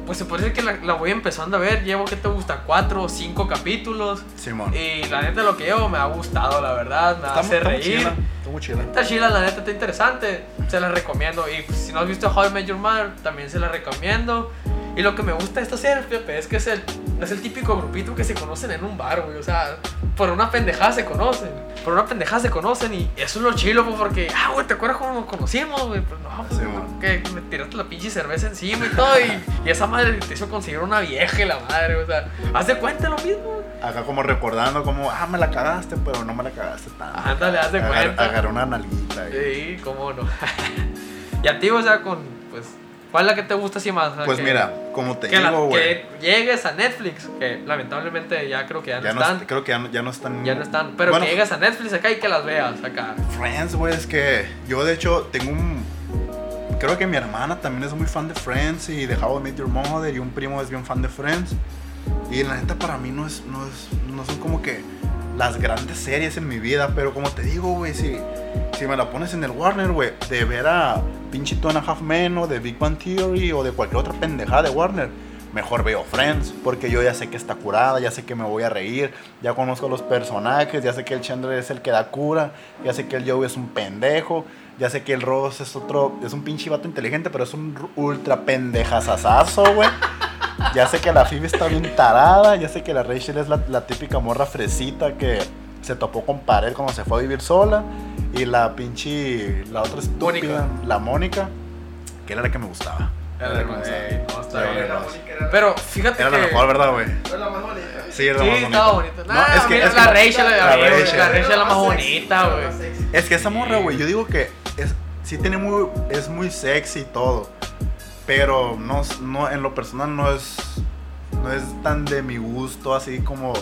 pues se puede decir que la, la voy empezando a ver. Llevo, ¿qué te gusta? Cuatro o cinco capítulos. Simón. Y la neta, lo que llevo me ha gustado, la verdad. Me Está, hace muy reír. Está muy chila. Está chila, la neta, está interesante. Se la recomiendo. Y pues, si no has visto How I Met Your Mother, también se la recomiendo. Y lo que me gusta de esta serie, es que es el, es el típico grupito que se conocen en un bar, güey. O sea, por una pendejada se conocen. Por una pendejada se conocen. Y eso es lo chilo, pues, porque, ah, güey, ¿te acuerdas cómo nos conocimos, güey? Pues no, pues, Sí, que me tiraste la pinche cerveza encima y todo. Y, y esa madre te hizo conseguir una vieja y la madre, o sea, haz de cuenta lo mismo. Acá como recordando como, ah, me la cagaste, pero no me la cagaste tanto. Ándale, haz de cuenta. Agarré una nalguita. ahí. Sí, cómo no. y a ti, o sea, con, pues, ¿cuál es la que te gusta así más? O sea, Pues que- mira, como te que, digo, güey. que llegues a Netflix, que lamentablemente ya creo que ya no Ya no, están. est- creo que ya no, ya no están. ya no están, pero Bueno, que llegues a Netflix acá y que las veas acá. Friends, güey, es que yo de hecho tengo un... Creo que mi hermana también es muy fan de Friends y de How I Met Your Mother y un primo es bien fan de Friends. Y la neta para mí no es, no es, no son como que las grandes series en mi vida, pero como te digo, güey, si, si me la pones en el Warner, güey, de ver a pinche Two and a Half Men o de Big Bang Theory o de cualquier otra pendejada de Warner, mejor veo Friends, porque yo ya sé que está curada, ya sé que me voy a reír, ya conozco los personajes, ya sé que el Chandler es el que da cura, ya sé que el Joey es un pendejo, ya sé que el Ross es otro, es un pinche vato inteligente, pero es un ultra pendejazazazo, güey. Ya sé que la Phoebe está bien tarada, ya sé que la Rachel es la típica morra fresita que se topó con pared cuando se fue a vivir sola. Y la pinche, la otra estúpida, Mónica. la Mónica, que era la que me gustaba. Era la no, está Era bien. la mejor. Pero fíjate Era que. la mejor, ¿verdad, güey? Fue la más bonita. Sí, era la Sí, más estaba bonita. bonita. No, es que, mira, es la que- Rachel, la, la la Rachel. Es la más sexy, bonita, güey. Es que esa morra, güey, yo digo que es, sí tiene muy, es muy sexy y todo. Pero no, no, en lo personal no es, no es tan de mi gusto, así como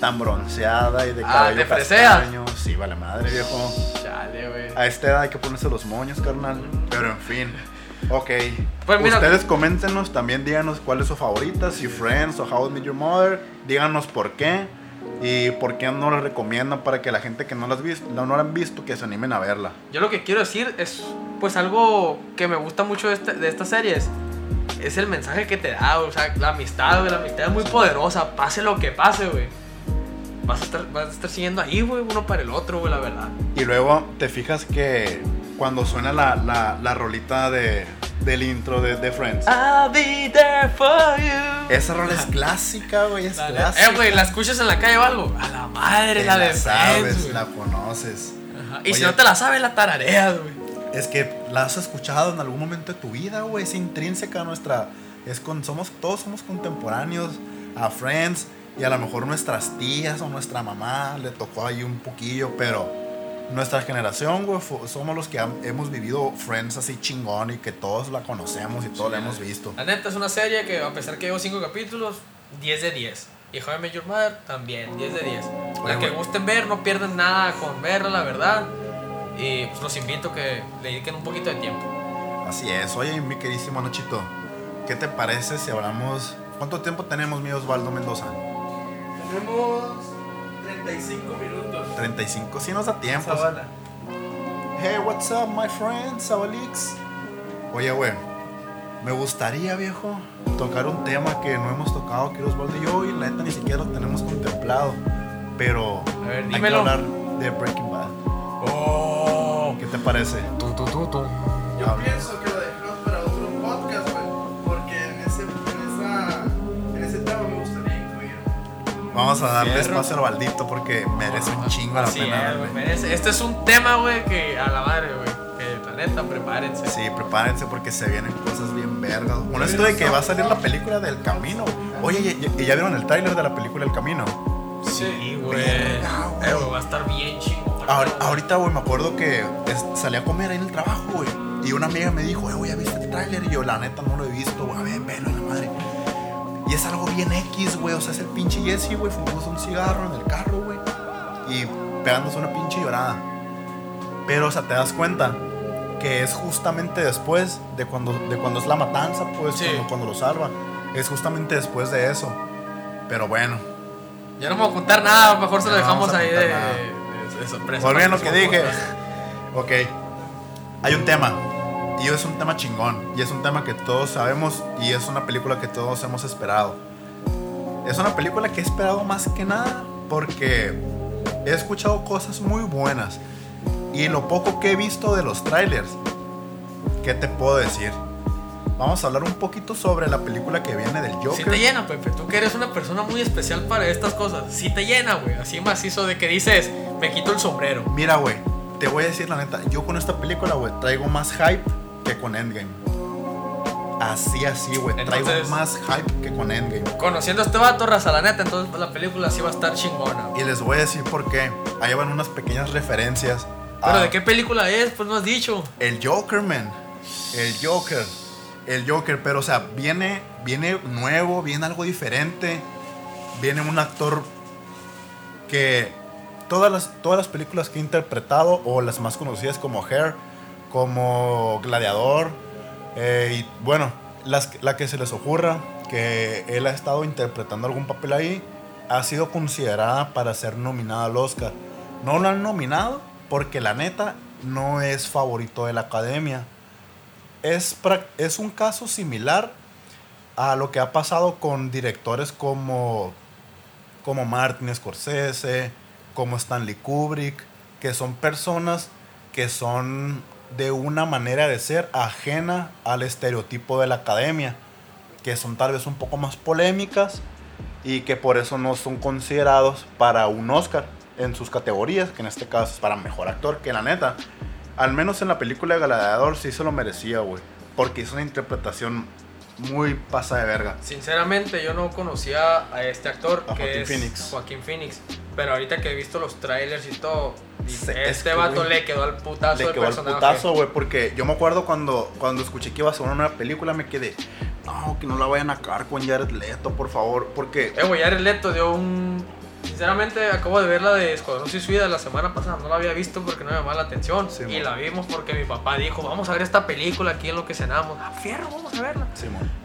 tan bronceada y de Ah, cabello ¿te fresea? castaño. Sí, vale madre, viejo. Chale, güey. A esta edad hay que ponerse los moños, carnal. Pero en fin. Ok. Pues mira- Ustedes coméntenos también, díganos cuál es su favorita, si Friends o How I Met Your Mother. Díganos por qué. Y por qué no la recomiendan para que la gente que no las visto, no, no la han visto, que se animen a verla. Yo lo que quiero decir es, pues, algo que me gusta mucho de, este- de estas series. Es el mensaje que te da, o sea, la amistad, güey. La amistad es muy poderosa. Pase lo que pase, güey. Vas a estar, vas a estar siguiendo ahí, güey, uno para el otro, güey, la verdad. Y luego te fijas que cuando suena la, la, la rolita de, del intro de, de Friends. I'll be there for you. Esa rola es clásica, güey, es La clásica. eh, güey, ¿la escuchas en la calle o algo? A la madre, Te la de la sabes, Friends, la conoces. Ajá. Y si Oye. no te la sabes, la tarareas, güey. Es que la has escuchado en algún momento de tu vida, güey. Es intrínseca a nuestra. Es con, somos, todos somos contemporáneos a Friends. Y a lo mejor nuestras tías o nuestra mamá le tocó ahí un poquillo, pero nuestra generación, güey, somos los que hemos vivido Friends así chingón y que todos la conocemos y todos la hemos visto. La neta es una serie que, a pesar que llevo 5 capítulos, 10 de 10. Y Met Your Mother también, 10 de 10. Oye, La que gusten ver, no pierden nada con verla, la verdad. Y pues los invito a que le dediquen un poquito de tiempo. Así es. Oye, mi queridísimo Nachito, ¿qué te parece si hablamos. ¿Cuánto tiempo tenemos, mi Osvaldo Mendoza? Tenemos 35 minutos. 35. Sí, nos da tiempo. Zavala. Hey, what's up, my friend, Sabalix? Oye, güey, me gustaría, viejo, tocar un tema que no hemos tocado aquí Osvaldo y yo, y la neta ni siquiera lo tenemos contemplado. Pero A ver, hay que hablar de Breaking Bad. Oh. ¿Qué te parece? Tu, tu, tu, tu. Yo Habla. pienso que lo dejemos para otro podcast, güey. Porque en ese, en, esa, en ese tema me gustaría incluir. Vamos a darle Fierro. espacio al Baldito porque merece un chingo la Así pena. güey, merece. Este es un tema, güey, que a la madre, güey. Que la neta, prepárense. Sí, prepárense porque se vienen cosas bien vergas. Con esto de que va a salir la película del camino. Oye, ¿y, y ya vieron el tráiler de la película El Camino? Sí, güey. Güey. Eh, va a estar bien chingón. Ahorita, güey, me acuerdo que es- salí a comer ahí en el trabajo, güey. Y una amiga me dijo, eh, güey, ¿ya viste el tráiler? Y yo, la neta, no lo he visto, güey. A ver, velo, la madre. Y es algo bien X, güey. O sea, es el pinche Jesse, güey, fumándose un cigarro en el carro, güey. Y pegándose una pinche llorada. Pero, o sea, te das cuenta que es justamente después de cuando, de cuando es la matanza, pues, Sí. cuando, cuando lo salva. Es justamente después de eso. Pero bueno, Ya no voy a contar nada, mejor se lo dejamos vamos ahí de, nada. De sorpresa. Volviendo a lo que dije. Ok. Hay un tema. Y es un tema chingón. Y es un tema que todos sabemos. Y es una película que todos hemos esperado. Es una película que he esperado más que nada. Porque he escuchado cosas muy buenas. Y lo poco que he visto de los trailers. ¿Qué te puedo decir? Vamos a hablar un poquito sobre la película que viene del Joker. Si te llena, Pepe. Tú que eres una persona muy especial para estas cosas. Si te llena, güey. Así macizo de que dices, me quito el sombrero. Mira, güey, te voy a decir la neta, yo con esta película, güey, traigo más hype que con Endgame. Así, así, güey, traigo Entonces- más hype que con Endgame. Conociendo a este vato, raza, la neta, entonces la película sí va a estar chingona. Y les voy a decir por qué. Ahí van unas pequeñas referencias. Pero a ¿de qué película es? Pues no has dicho. El Joker, man. El Joker. El Joker, pero o sea, viene, viene nuevo, viene algo diferente. Viene un actor que todas las, todas las películas que he interpretado, o las más conocidas como Hair, como Gladiador, eh, y bueno, las, la que se les ocurra, que él ha estado interpretando algún papel ahí, ha sido considerada para ser nominada al Oscar. No lo han nominado porque la neta, no es favorito de la academia. Es, es un caso similar a lo que ha pasado con directores como, como Martin Scorsese, como Stanley Kubrick, que son personas que son de una manera de ser ajena al estereotipo de la academia, que son tal vez un poco más polémicas y que por eso no son considerados para un Oscar en sus categorías, que en este caso es para mejor actor, que la neta, al menos en la película de Gladiador sí se lo merecía, güey, porque hizo una interpretación muy pasa de verga. Sinceramente, yo no conocía a este actor, A que Joaquín es Phoenix. Joaquín Phoenix. Pero ahorita que he visto los trailers y todo, Se- es este que, vato le quedó al putazo Le del quedó el personaje. putazo, güey, porque yo me acuerdo cuando, cuando escuché que iba a ser una nueva película, me quedé, no, que no la vayan a acabar con Jared Leto, por favor, porque... Eh, güey, Jared Leto dio un... Sinceramente, acabo de ver la de Escuadrón Suicida la semana pasada. No la había visto porque no me llamaba la atención. Sí, y la vimos porque mi papá dijo, vamos a ver esta película aquí en lo que cenamos. Ah, fierro, vamos a verla.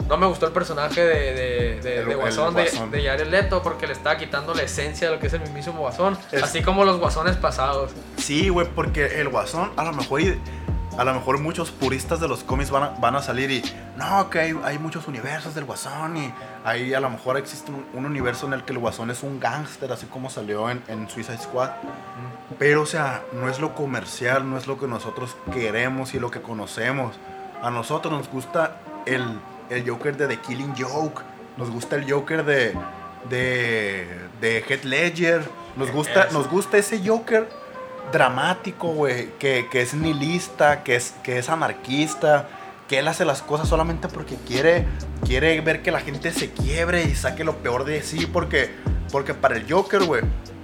No me gustó el personaje de, de, de, El- de Guasón, de- Guasón. De, Jared Leto porque le estaba quitando la esencia de lo que es el mismísimo Guasón. Es- Así como los Guasones pasados. Sí, güey, porque el Guasón, a lo mejor, a lo mejor muchos puristas de los cómics van a, van a salir y, no, que hay, hay muchos universos del Guasón y ahí a lo mejor existe un, un universo en el que el Guasón es un gángster, así como salió en, en Suicide Squad. Pero, o sea, no es lo comercial, no es lo que nosotros queremos y lo que conocemos. A nosotros nos gusta el, el Joker de The Killing Joke, nos gusta el Joker de, de, de Heath Ledger, nos gusta, Eso. nos gusta ese Joker dramático, güey, que, que es nihilista, que es, que es anarquista, que él hace las cosas solamente porque quiere, quiere ver que la gente se quiebre y saque lo peor de sí, porque, porque para el Joker, güey,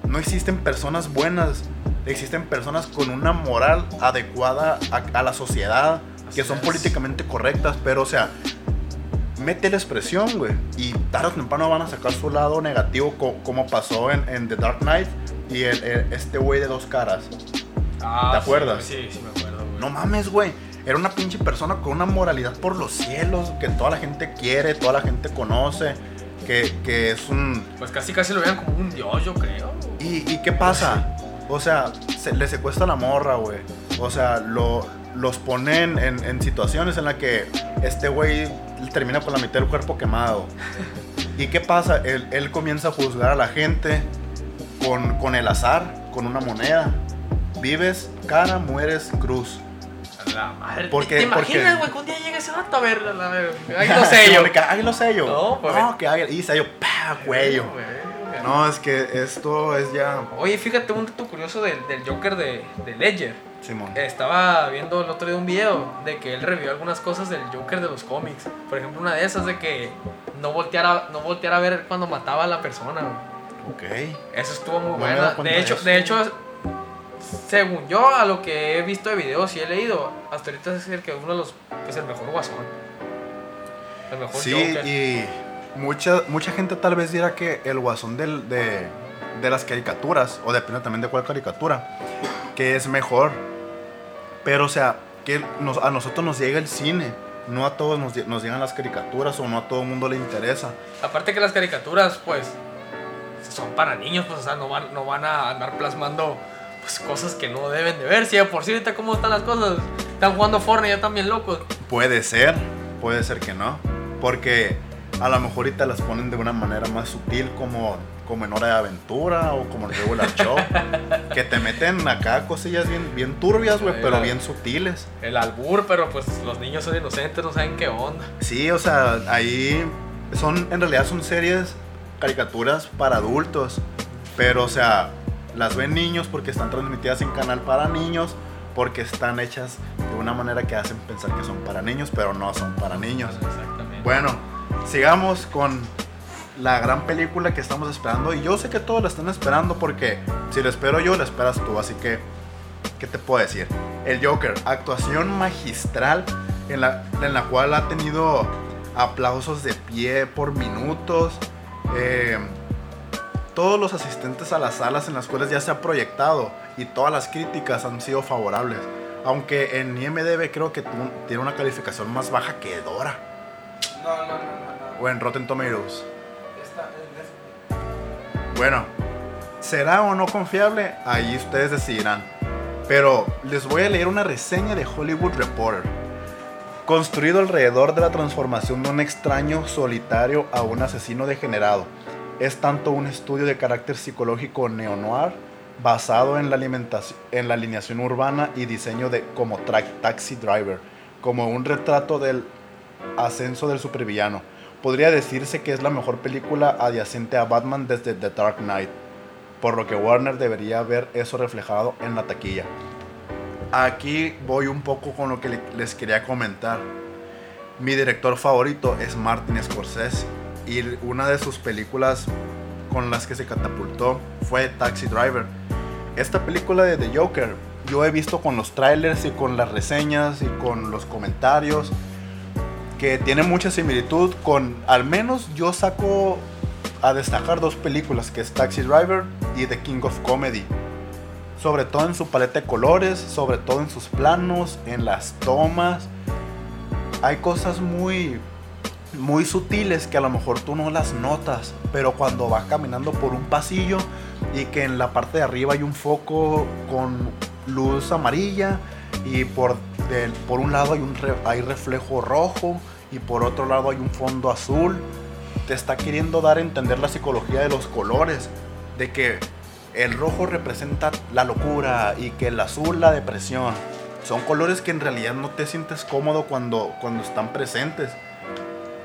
no existen personas buenas, existen personas con una moral adecuada a, a la sociedad, que son es. políticamente correctas, pero o sea, mete la expresión, güey, y tarde o temprano van a sacar su lado negativo, co- como pasó en, en The Dark Knight y el- el- este güey de dos caras. Ah, ¿Te acuerdas? Sí, sí, me acuerdo. güey. No mames, güey. Era una pinche persona con una moralidad por los cielos, que toda la gente quiere, toda la gente conoce, que, que es un... Pues casi casi lo veían como un dios, yo creo. ¿Y, y qué pasa? O sea, se, le secuestra la morra, güey. O sea, lo, los ponen en, en situaciones en las que este güey termina con la mitad del cuerpo quemado. ¿Y qué pasa? Él, él comienza a juzgar a la gente con, con el azar, con una moneda. Vives cara, mueres cruz. La madre. Porque- ¿Te imaginas, güey, que un día llegue ese vato a ver la, la, Ahí lo sé yo. Ahí lo sello. No, pues- No, que hay. Y sello, pa, cuello. No, es que esto es ya. Oye, fíjate un dato curioso del, del Joker de, de Ledger. Simón. Estaba viendo el otro día un video de que él revivió algunas cosas del Joker de los cómics. Por ejemplo, una de esas de que no volteara, no volteara a ver cuando mataba a la persona. güey. Ok. Eso estuvo muy No me he buena. dado cuenta De hecho, de hecho, según yo, a lo que he visto de videos y he leído, hasta ahorita es el que uno de los es el mejor guasón. El mejor Sí, Joker. y mucha, mucha gente tal vez dirá que el guasón del, de, de las caricaturas, o depende también de cuál caricatura, que es mejor. Pero, o sea, que nos- a nosotros nos llega el cine. No a todos nos llegan las caricaturas o no a todo el mundo le interesa. Aparte que las caricaturas, pues, son para niños, pues, o sea, no van, no van a andar plasmando pues, cosas que no deben de ver. Si de por sí ahorita cómo están las cosas, están jugando Fortnite, ya están bien locos. Puede ser, puede ser que no. Porque a lo mejor ahorita las ponen de una manera más sutil como, como en Hora de Aventura o como en Regular Show. que te meten acá cosillas bien, bien turbias, güey, pero bien sutiles. El albur, pero pues los niños son inocentes, no saben qué onda. Sí, o sea, ahí son, en realidad son series, caricaturas para adultos. Pero, o sea, las ven niños porque están transmitidas en canal para niños. Porque están hechas de una manera que hacen pensar que son para niños, pero no son para niños. Exactamente. Bueno, sigamos con la gran película que estamos esperando. Y yo sé que todos la están esperando porque si lo espero yo, lo esperas tú. Así que, ¿qué te puedo decir? El Joker, actuación magistral en la, en la cual ha tenido aplausos de pie por minutos. Eh, todos los asistentes a las salas en las cuales ya se ha proyectado y todas las críticas han sido favorables. Aunque en IMDB creo que tiene una calificación más baja que Dora. No, no, no, no. no. O en Rotten Tomatoes. Bueno, ¿será o no confiable? Ahí ustedes decidirán. Pero les voy a leer una reseña de Hollywood Reporter. Construido alrededor de la transformación de un extraño solitario a un asesino degenerado. Es tanto un estudio de carácter psicológico neo-noir basado en la, alimentación, en la alineación urbana y diseño de como Taxi Driver, como un retrato del ascenso del supervillano. Podría decirse que es la mejor película adyacente a Batman desde The Dark Knight, por lo que Warner debería ver eso reflejado en la taquilla. Aquí voy un poco con lo que le- les quería comentar. Mi director favorito es Martin Scorsese y una de sus películas con las que se catapultó fue Taxi Driver. Esta película de The Joker yo he visto con los trailers y con las reseñas y con los comentarios que tiene mucha similitud con, al menos yo saco a destacar dos películas que es Taxi Driver y The King of Comedy. Sobre todo en su paleta de colores, sobre todo en sus planos, en las tomas. Hay cosas muy muy sutiles que a lo mejor tú no las notas, pero cuando vas caminando por un pasillo y que en la parte de arriba hay un foco con luz amarilla y por, por un lado hay un hay reflejo rojo y por otro lado hay un fondo azul, te está queriendo dar a entender la psicología de los colores, de que el rojo representa la locura y que el azul la depresión. Son colores que en realidad no te sientes cómodo cuando, cuando están presentes.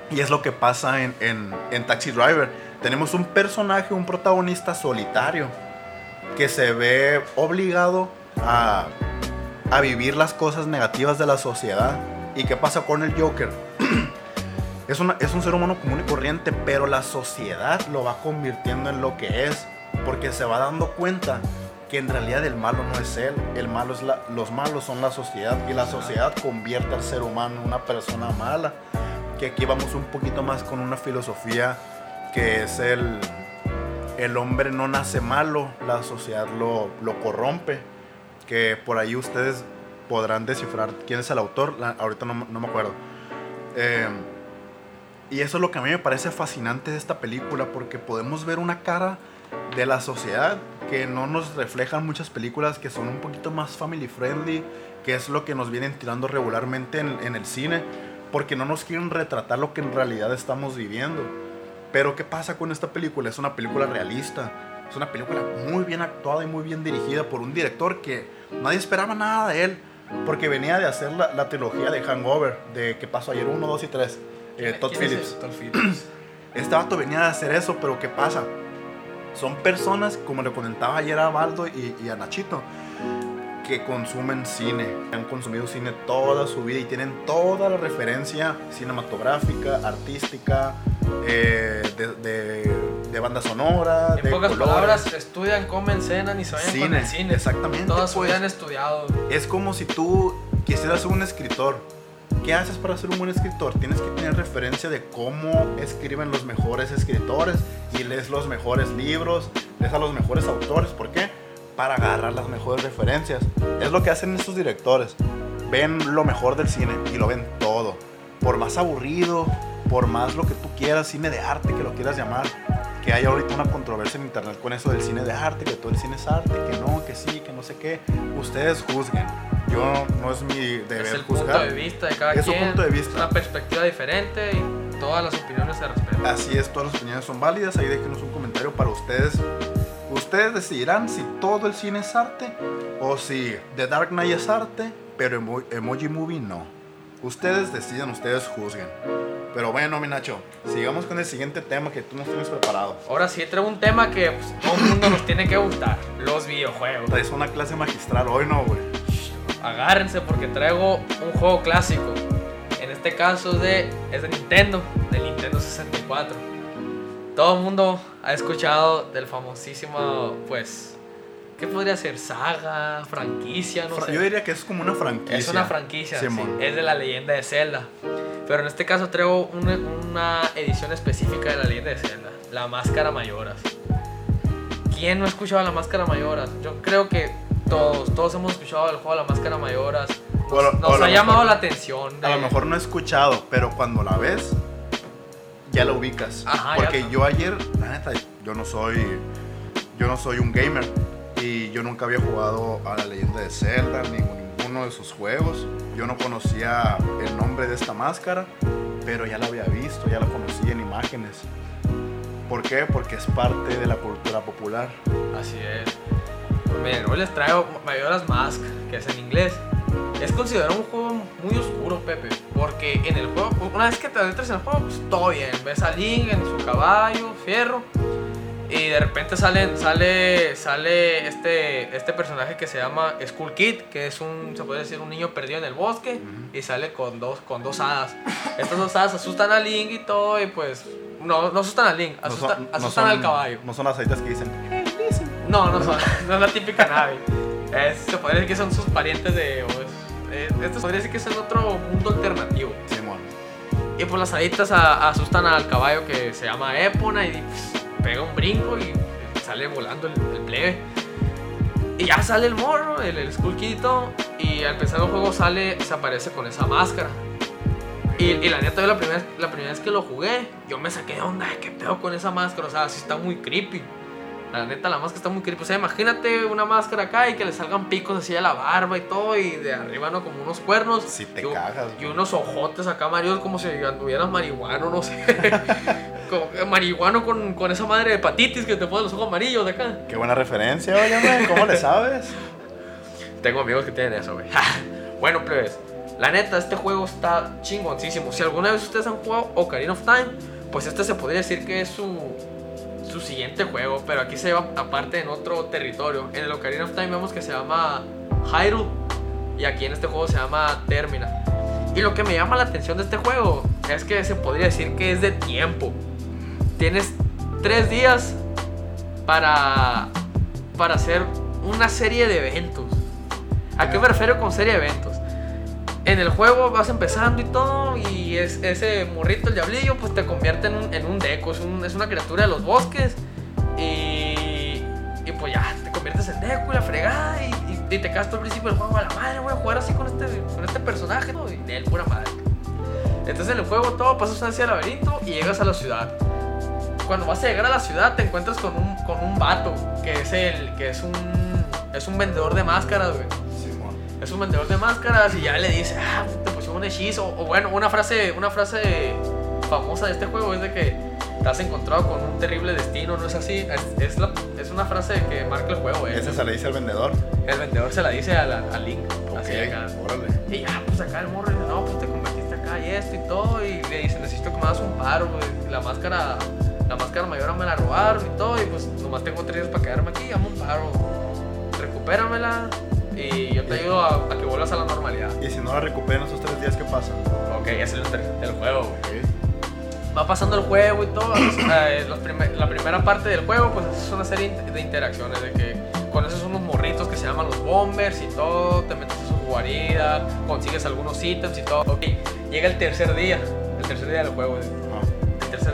Y es lo que pasa en, en- en Taxi Driver. Tenemos un personaje, un protagonista solitario, que se ve obligado a, a vivir las cosas negativas de la sociedad. ¿Y qué pasa con el Joker? es, una- es un ser humano común y corriente, pero la sociedad lo va convirtiendo en lo que es, porque se va dando cuenta que en realidad el malo no es él, el malo es la- los malos son la sociedad y la sociedad convierte al ser humano en una persona mala. Que aquí vamos un poquito más con una filosofía que es el, el hombre no nace malo, la sociedad lo, lo corrompe, que por ahí ustedes podrán descifrar quién es el autor, la- ahorita no, no me acuerdo. Eh, y eso es lo que a mí me parece fascinante de esta película, porque podemos ver una cara de la sociedad que no nos reflejan muchas películas que son un poquito más family friendly, que es lo que nos vienen tirando regularmente en, en el cine, porque no nos quieren retratar lo que en realidad estamos viviendo. Pero ¿qué pasa con esta película? Es una película realista, es una película muy bien actuada y muy bien dirigida por un director que nadie esperaba nada de él, porque venía de hacer la, la trilogía de Hangover, de ¿Qué pasó ayer? 1, 2 y 3, eh, Todd ¿Quién es Phillips. ese? Todd Phillips. Este vato venía de hacer eso, pero ¿qué pasa? Son personas, como le comentaba ayer a Baldo y, y a Nachito, que consumen cine. Han consumido cine toda su vida y tienen toda la referencia cinematográfica, artística, eh, de, de- de banda sonora, En de pocas colores. palabras, estudian, comen, cenan y se vayan con Cine, el cine. exactamente, Toda su pues. vida han estudiado. Es como si tú quisieras ser un escritor. ¿Qué haces para ser un buen escritor? Tienes que tener referencia de cómo escriben los mejores escritores y lees los mejores libros, lees a los mejores autores. ¿Por qué? Para agarrar las mejores referencias. Es lo que hacen estos directores. Ven lo mejor del cine y lo ven todo. Por más aburrido, por más lo que tú quieras, cine de arte que lo quieras llamar. Que hay ahorita una controversia en internet con eso del cine de arte, que todo el cine es arte, que no, que sí, que no sé qué. Ustedes juzguen. Yo no es mi deber Es el juzgar. punto de vista de cada Es quien. punto de vista. Es una perspectiva diferente y todas las opiniones se respetan. Así es, todas las opiniones son válidas. Ahí déjenos un comentario para ustedes. Ustedes decidirán si todo el cine es arte o si The Dark Knight es arte, pero Emo- Emoji Movie no. Ustedes deciden, ustedes juzguen. Pero bueno, mi Nacho, sigamos con el siguiente tema que tú nos tienes preparado. Ahora sí traigo un tema que pues, todo el mundo nos tiene que gustar: los videojuegos. Traes una clase magistral hoy, ¿no, güey? Agárrense porque traigo un juego clásico. En este caso es de, es de Nintendo, del Nintendo 64. Todo el mundo ha escuchado del famosísimo, pues, ¿qué podría ser? Saga, franquicia, no Fra- sé. Yo diría que es como una franquicia. Es una franquicia, sí, es de la leyenda de Zelda. Pero en este caso traigo una, una edición específica de la leyenda de Zelda, la Máscara Mayoras. ¿Quién no ha escuchado la Máscara Mayoras? Yo creo que todos, todos hemos escuchado el juego de la Máscara Mayoras. Nos, O o ha llamado mejor- la atención. A lo mejor no he escuchado, pero cuando la ves, ya la ubicas. Ajá, Porque yo ayer, la neta, yo no soy, yo no soy un gamer. y yo nunca había jugado a la leyenda de Zelda ni ninguno de sus juegos. Yo no conocía el nombre de esta máscara, pero ya la había visto, ya la conocía en imágenes. ¿Por qué? Porque es parte de la cultura popular. Así es. Miren, hoy les traigo Majora's Mask, que es en inglés. Es considerado un juego muy oscuro, Pepe. Porque en el juego, una vez que te adentras en el juego, pues todo bien. Ves a Link en su caballo, fierro. Y de repente salen, sale, sale este, este personaje que se llama Skull Kid, que es un, se puede decir, un niño perdido en el bosque. Y sale con dos, con dos hadas. Estas dos hadas asustan a Link y todo. Y pues, no, no asustan a Link, No son- asustan, no asustan son- al caballo. No son las haditas que dicen, No, no son, no es la típica nave. Es- se podría decir que son sus parientes de. o es- eh, esto se podría decir que es en otro mundo alternativo. Simón. Y pues las haditas asustan al caballo que se llama Epona y pues, pega un brinco y sale volando el, el plebe. Y ya sale el morro, el, el Skull Kid y todo, Y al empezar el juego sale, se aparece con esa máscara. Y, y la neta, yo la primera, la primera vez que lo jugué, yo me saqué de onda, ¿qué pedo con esa máscara? O sea, sí está muy creepy. La neta, la máscara está muy creepy. O sea, imagínate una máscara acá y que le salgan picos así de la barba y todo, y de arriba, ¿no? Como unos cuernos. Si te y, cagas, Y unos ojotes acá amarillos como si anduvieras marihuano, no sé. Como, eh, marihuano con, con esa madre de hepatitis que te pone los ojos amarillos de acá. Qué buena referencia, óyeme, ¿cómo le sabes? Tengo amigos que tienen eso, güey. bueno, plebes. La neta, este juego está chingoncísimo. Si alguna vez ustedes han jugado Ocarina of Time, pues este se podría decir que es su, su siguiente juego. Pero aquí se va aparte en otro territorio. En el Ocarina of Time vemos que se llama Hyrule. Y aquí en este juego se llama Termina. Y lo que me llama la atención de este juego es que se podría decir que es de tiempo. Tienes tres días para, para hacer una serie de eventos. ¿A qué me refiero con serie de eventos? En el juego vas empezando y todo, y es, ese morrito, el diablillo, pues te convierte en un, en un deco, es, un- es una criatura de los bosques, y, y pues ya, te conviertes en deco y la fregada, y, y- y te quedas todo al principio del juego a la madre, voy a jugar así con este, con este personaje, ¿no? y de él, pura madre. Entonces en el juego todo pasas hacia el laberinto y llegas a la ciudad. Cuando vas a llegar a la ciudad te encuentras con un, con un vato, que es el, que es un, es un vendedor de máscaras, güey es un vendedor de máscaras y ya le dice, ah, te pusieron un hechizo. O bueno, una frase, una frase famosa de este juego es de que te has encontrado con un terrible destino, ¿no es así? Es, es, la- es una frase que marca el juego, ¿eh? Ese se le dice al vendedor. El vendedor se la dice a, la- a Link. Así Ok, acá. órale. Y ya, pues acá el morro dice, no, pues te convertiste acá y esto y todo. Y le dice, necesito que me hagas un paro, güey. La máscara, la máscara mayor me la robaron y todo. Y pues nomás tengo tres días para quedarme aquí, dame un paro. Recupéramela y yo te ayudo a, a que vuelvas a la normalidad. Y si no la recupero en esos tres días, ¿qué pasa? Ok, es el, ter- el juego, güey. Va pasando el juego y todo. eh, los primer- la primera parte del juego, pues es una serie de interacciones de que conoces unos morritos que se llaman los bombers y todo, te metes a su guarida, consigues algunos ítems y todo. Ok, llega el tercer día, el tercer día del juego.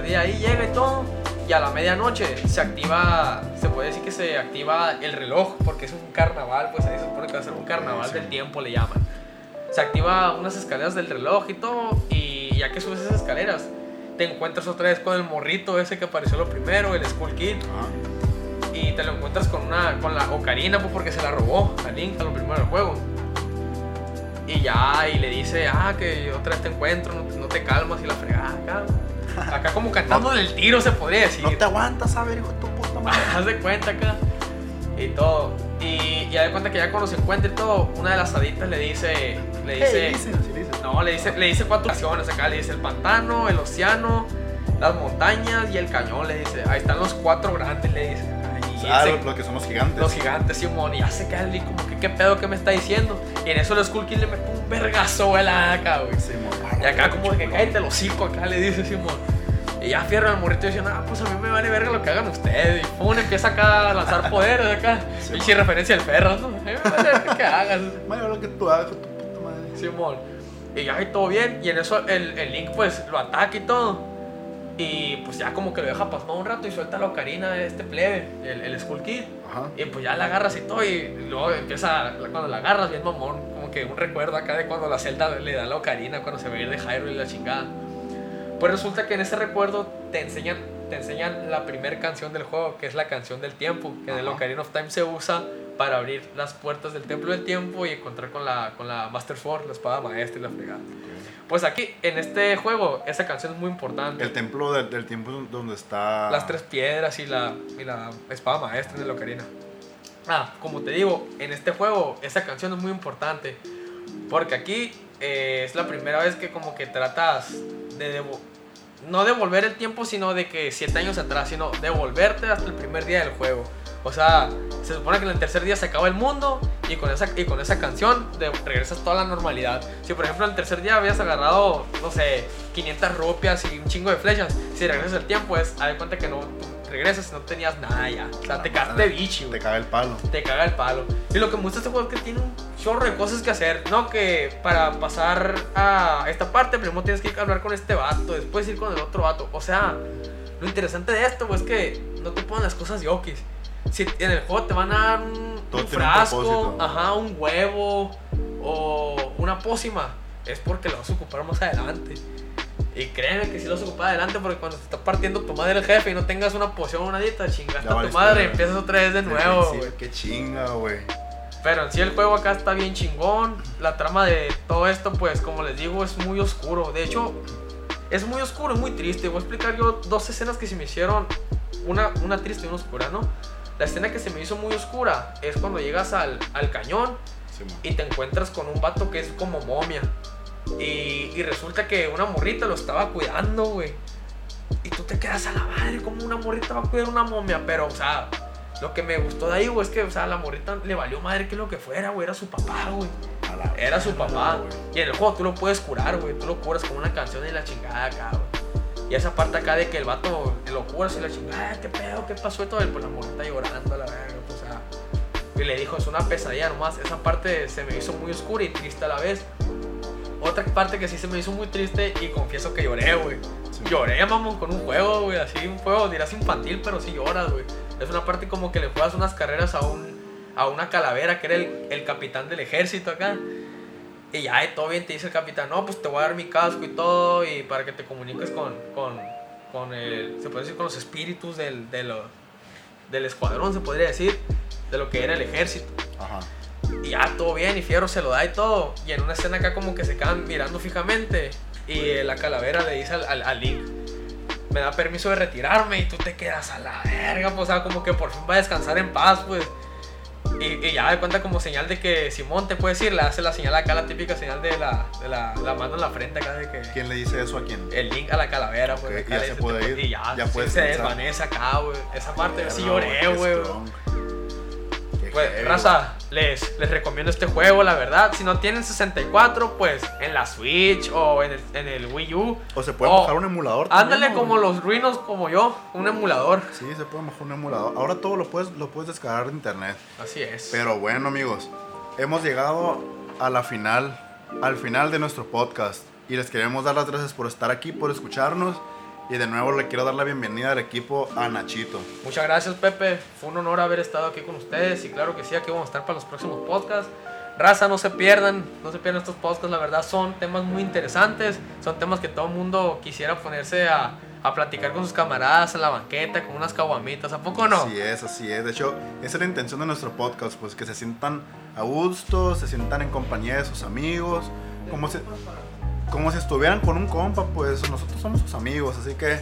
Día ahí llega y todo. Y a la medianoche se activa, se puede decir que se activa el reloj, porque es un carnaval, pues ahí se supone que va a ser un carnaval del tiempo, le llaman. Se activa unas escaleras del reloj y todo, y ya que subes esas escaleras, te encuentras otra vez con el morrito ese que apareció lo primero, el Skull Kid, ah. y te lo encuentras con una con la ocarina pues porque se la robó a Link a lo primero del juego. Y ya, y le dice, ah, que otra vez te encuentro, no, te- no te calmas y la fregada acá. Acá como cantando del tiro se podría decir. No te aguantas, a ver, hijo de tu puta madre. Haz de cuenta acá. Y todo. Y ya de cuenta que ya cuando se encuentra y todo, una de las haditas le dice, le dice, no, le dice, le dice cuatro naciones acá, le dice el pantano, el océano, las montañas y el cañón, le dice, ahí están los cuatro grandes, le dice. Ah, se- lo, lo que son los gigantes. los gigantes, Simón, y ya se queda el como que qué pedo que me está diciendo. Y en eso el Skull Kid le mete un vergazo güey, la acá, güey. Simón. Y acá como de que cállate el hocico acá le dice Simón. Y ya fierro el morrito dice, ah, pues a mí me vale verga lo que hagan ustedes. Y pum, empieza acá a lanzar poderes acá. Sí, y man. si referencia al perro, ¿no? A mí me vale verga que hagas. Vaya, lo que tú hagas, tu puta madre. Simón. Y ya y todo bien. Y en eso el, el Link pues lo ataca y todo. Y pues ya como que lo deja pasmado un rato y suelta la ocarina de este plebe, el, el Skull Kid. Ajá. Y pues ya la agarras y todo, y luego empieza, cuando la agarras, bien mamón, como que un recuerdo acá de cuando la celda le da la ocarina, cuando se va a ir de Hyrule y la chingada. Pues resulta que en ese recuerdo te enseñan te enseñan la primera canción del juego, que es la canción del tiempo, que en el. Ocarina of Time se usa para abrir las puertas del templo del tiempo y encontrar con la, con la Master Sword, la espada maestra y la fregada. Pues aquí, en este juego, esa canción es muy importante. El templo del, del tiempo donde está. Las tres piedras y la, y la espada maestra en el Ocarina. Ah, como te digo, en este juego esa canción es muy importante. Porque aquí eh, es la primera vez que como que tratas de devo- no devolver el tiempo, sino de que siete años atrás, sino devolverte hasta el primer día del juego. O sea, se supone que en el tercer día se acaba el mundo y con esa, y con esa canción de- regresas toda la normalidad. Si por ejemplo en el tercer día habías agarrado, no sé, 500 rupias y un chingo de flechas, si regresas el tiempo es, haz de cuenta que no regresas y no tenías nada ya. O sea, te de bichi, Te caga el palo. te caga el palo. Y lo que me gusta este juego es que tiene un chorro de cosas que hacer. No, que para pasar a esta parte, primero tienes que hablar con este vato, después ir con el otro vato. O sea, lo interesante de esto güey, es que no te ponen las cosas yokis. Si en el juego te van a dar un, un un frasco, propósito. ajá, un huevo o una pócima, es porque lo vas a ocupar más adelante. Y créeme que si lo vas a ocupar adelante porque cuando te está partiendo tu madre el jefe y no tengas una poción o una dieta, chingaste a tu madre y empiezas otra vez de nuevo, güey. Qué chinga, güey. Pero en sí el juego acá está bien chingón. La trama de todo esto, pues como les digo, es muy oscuro. De hecho, es muy oscuro y muy triste. Voy a explicar yo dos escenas que se me hicieron. Una, una triste y una oscura, ¿no? La escena que se me hizo muy oscura es cuando llegas al, al cañón Sí, y te encuentras con un vato que es como momia. Y, y resulta que una morrita lo estaba cuidando, güey. Y tú te quedas a la madre, como una morrita va a cuidar una momia. Pero, o sea, lo que me gustó de ahí, güey, es que, o sea, la morrita le valió madre que lo que fuera, güey. Era su papá, güey. Era su papá. Y en el juego tú lo puedes curar, güey. Tú lo curas con una canción y la chingada acá, güey. Y esa parte acá de que el vato lo curas y la chingada, ¿qué pedo? ¿Qué pasó? Y todo, y pues la morrita llorando la verga, pues, o sea. Y le dijo, es una pesadilla nomás. Esa parte se me hizo muy oscura y triste a la vez. Otra parte que sí se me hizo muy triste y confieso que lloré, güey. Lloré, mamón, con un juego, güey. Así, un juego, dirás infantil, pero sí lloras, güey. Es una parte como que le juegas unas carreras a un a una calavera que era el, el capitán del ejército acá. Y ya, y todo bien, te dice el capitán, no, pues te voy a dar mi casco y todo, y para que te comuniques con, con, con el, se puede decir, con los espíritus del, de lo- del escuadrón, se podría decir, de lo que era el ejército. Ajá. Y ya, todo bien, y Fierro se lo da y todo. Y en una escena acá como que se quedan mirando fijamente. Y eh, la calavera le dice al, al, al Link, me da permiso de retirarme y tú te quedas a la verga, pues, o sea, como que por fin va a descansar en paz, pues. Y, y ya de cuenta como señal de que Simón te puedes ir, le hace la señal acá, la típica señal de la, de la, la mano en la frente acá de que... ¿Quién le dice eso a quién? El link a la calavera, pues. Ok, acá ya se puede ir, Y ya, ya sí, puedes se desvanece acá, güey. Esa parte yo sí lloré, güey. Pues, raza, les, les recomiendo este juego, la verdad. Si no tienen 64, pues en la Switch o en el, en el Wii U. O se puede Oh, bajar un emulador. Ándale también, ¿no, como los ruinos como yo, un emulador. Sí, se puede bajar un emulador. Ahora todo lo puedes, lo puedes descargar de internet. Así es. Pero bueno, amigos, hemos llegado a la final, al final de nuestro podcast. Y les queremos dar las gracias por estar aquí, por escucharnos. Y de nuevo le quiero dar la bienvenida al equipo a Nachito. Muchas gracias, Pepe. Fue un honor haber estado aquí con ustedes. Y claro que sí, aquí vamos a estar para los próximos podcasts. Raza, no se pierdan, no se pierdan estos podcasts. La verdad, son temas muy interesantes. Son temas que todo el mundo quisiera ponerse a, a platicar con sus camaradas en la banqueta, con unas caguamitas. ¿A poco no? Así es, así es. De hecho, esa es la intención de nuestro podcast, pues que se sientan a gusto, se sientan en compañía de sus amigos, como si, como si estuvieran con un compa, pues nosotros somos sus amigos, así que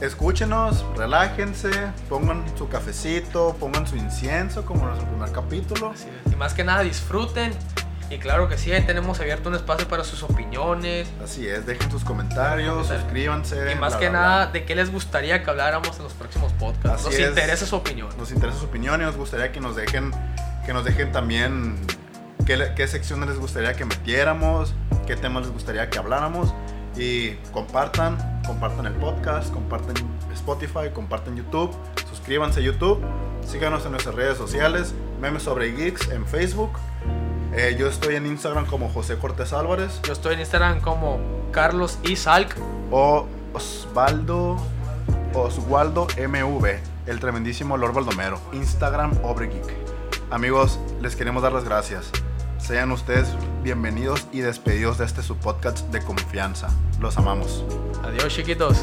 escúchenos, relájense, pongan su cafecito, pongan su incienso, como en nuestro primer capítulo. Así es. Y más que nada, disfruten. Y claro que sí, ahí tenemos abierto un espacio para sus opiniones. Así es, dejen sus comentarios, suscríbanse. Y más bla, que bla, nada, de qué les gustaría que habláramos en los próximos podcasts. Así Nos es. interesa su opinión. Nos interesa su opinión y nos gustaría que nos dejen, que nos dejen también qué, secciones les gustaría que metiéramos, qué temas les gustaría que habláramos. Y compartan, compartan el podcast, compartan Spotify, compartan YouTube, suscríbanse a YouTube, síganos en nuestras redes sociales, Memes sobre Geeks en Facebook. Eh, yo estoy en Instagram como José Cortés Álvarez Yo estoy en Instagram como Carlos y Salk. o Osvaldo Oswaldo MV, el tremendísimo Lord Baldomero, Instagram Obregeek. Amigos, les queremos dar las gracias. Sean ustedes bienvenidos y despedidos de este su podcast de confianza. Los amamos. Adiós, chiquitos.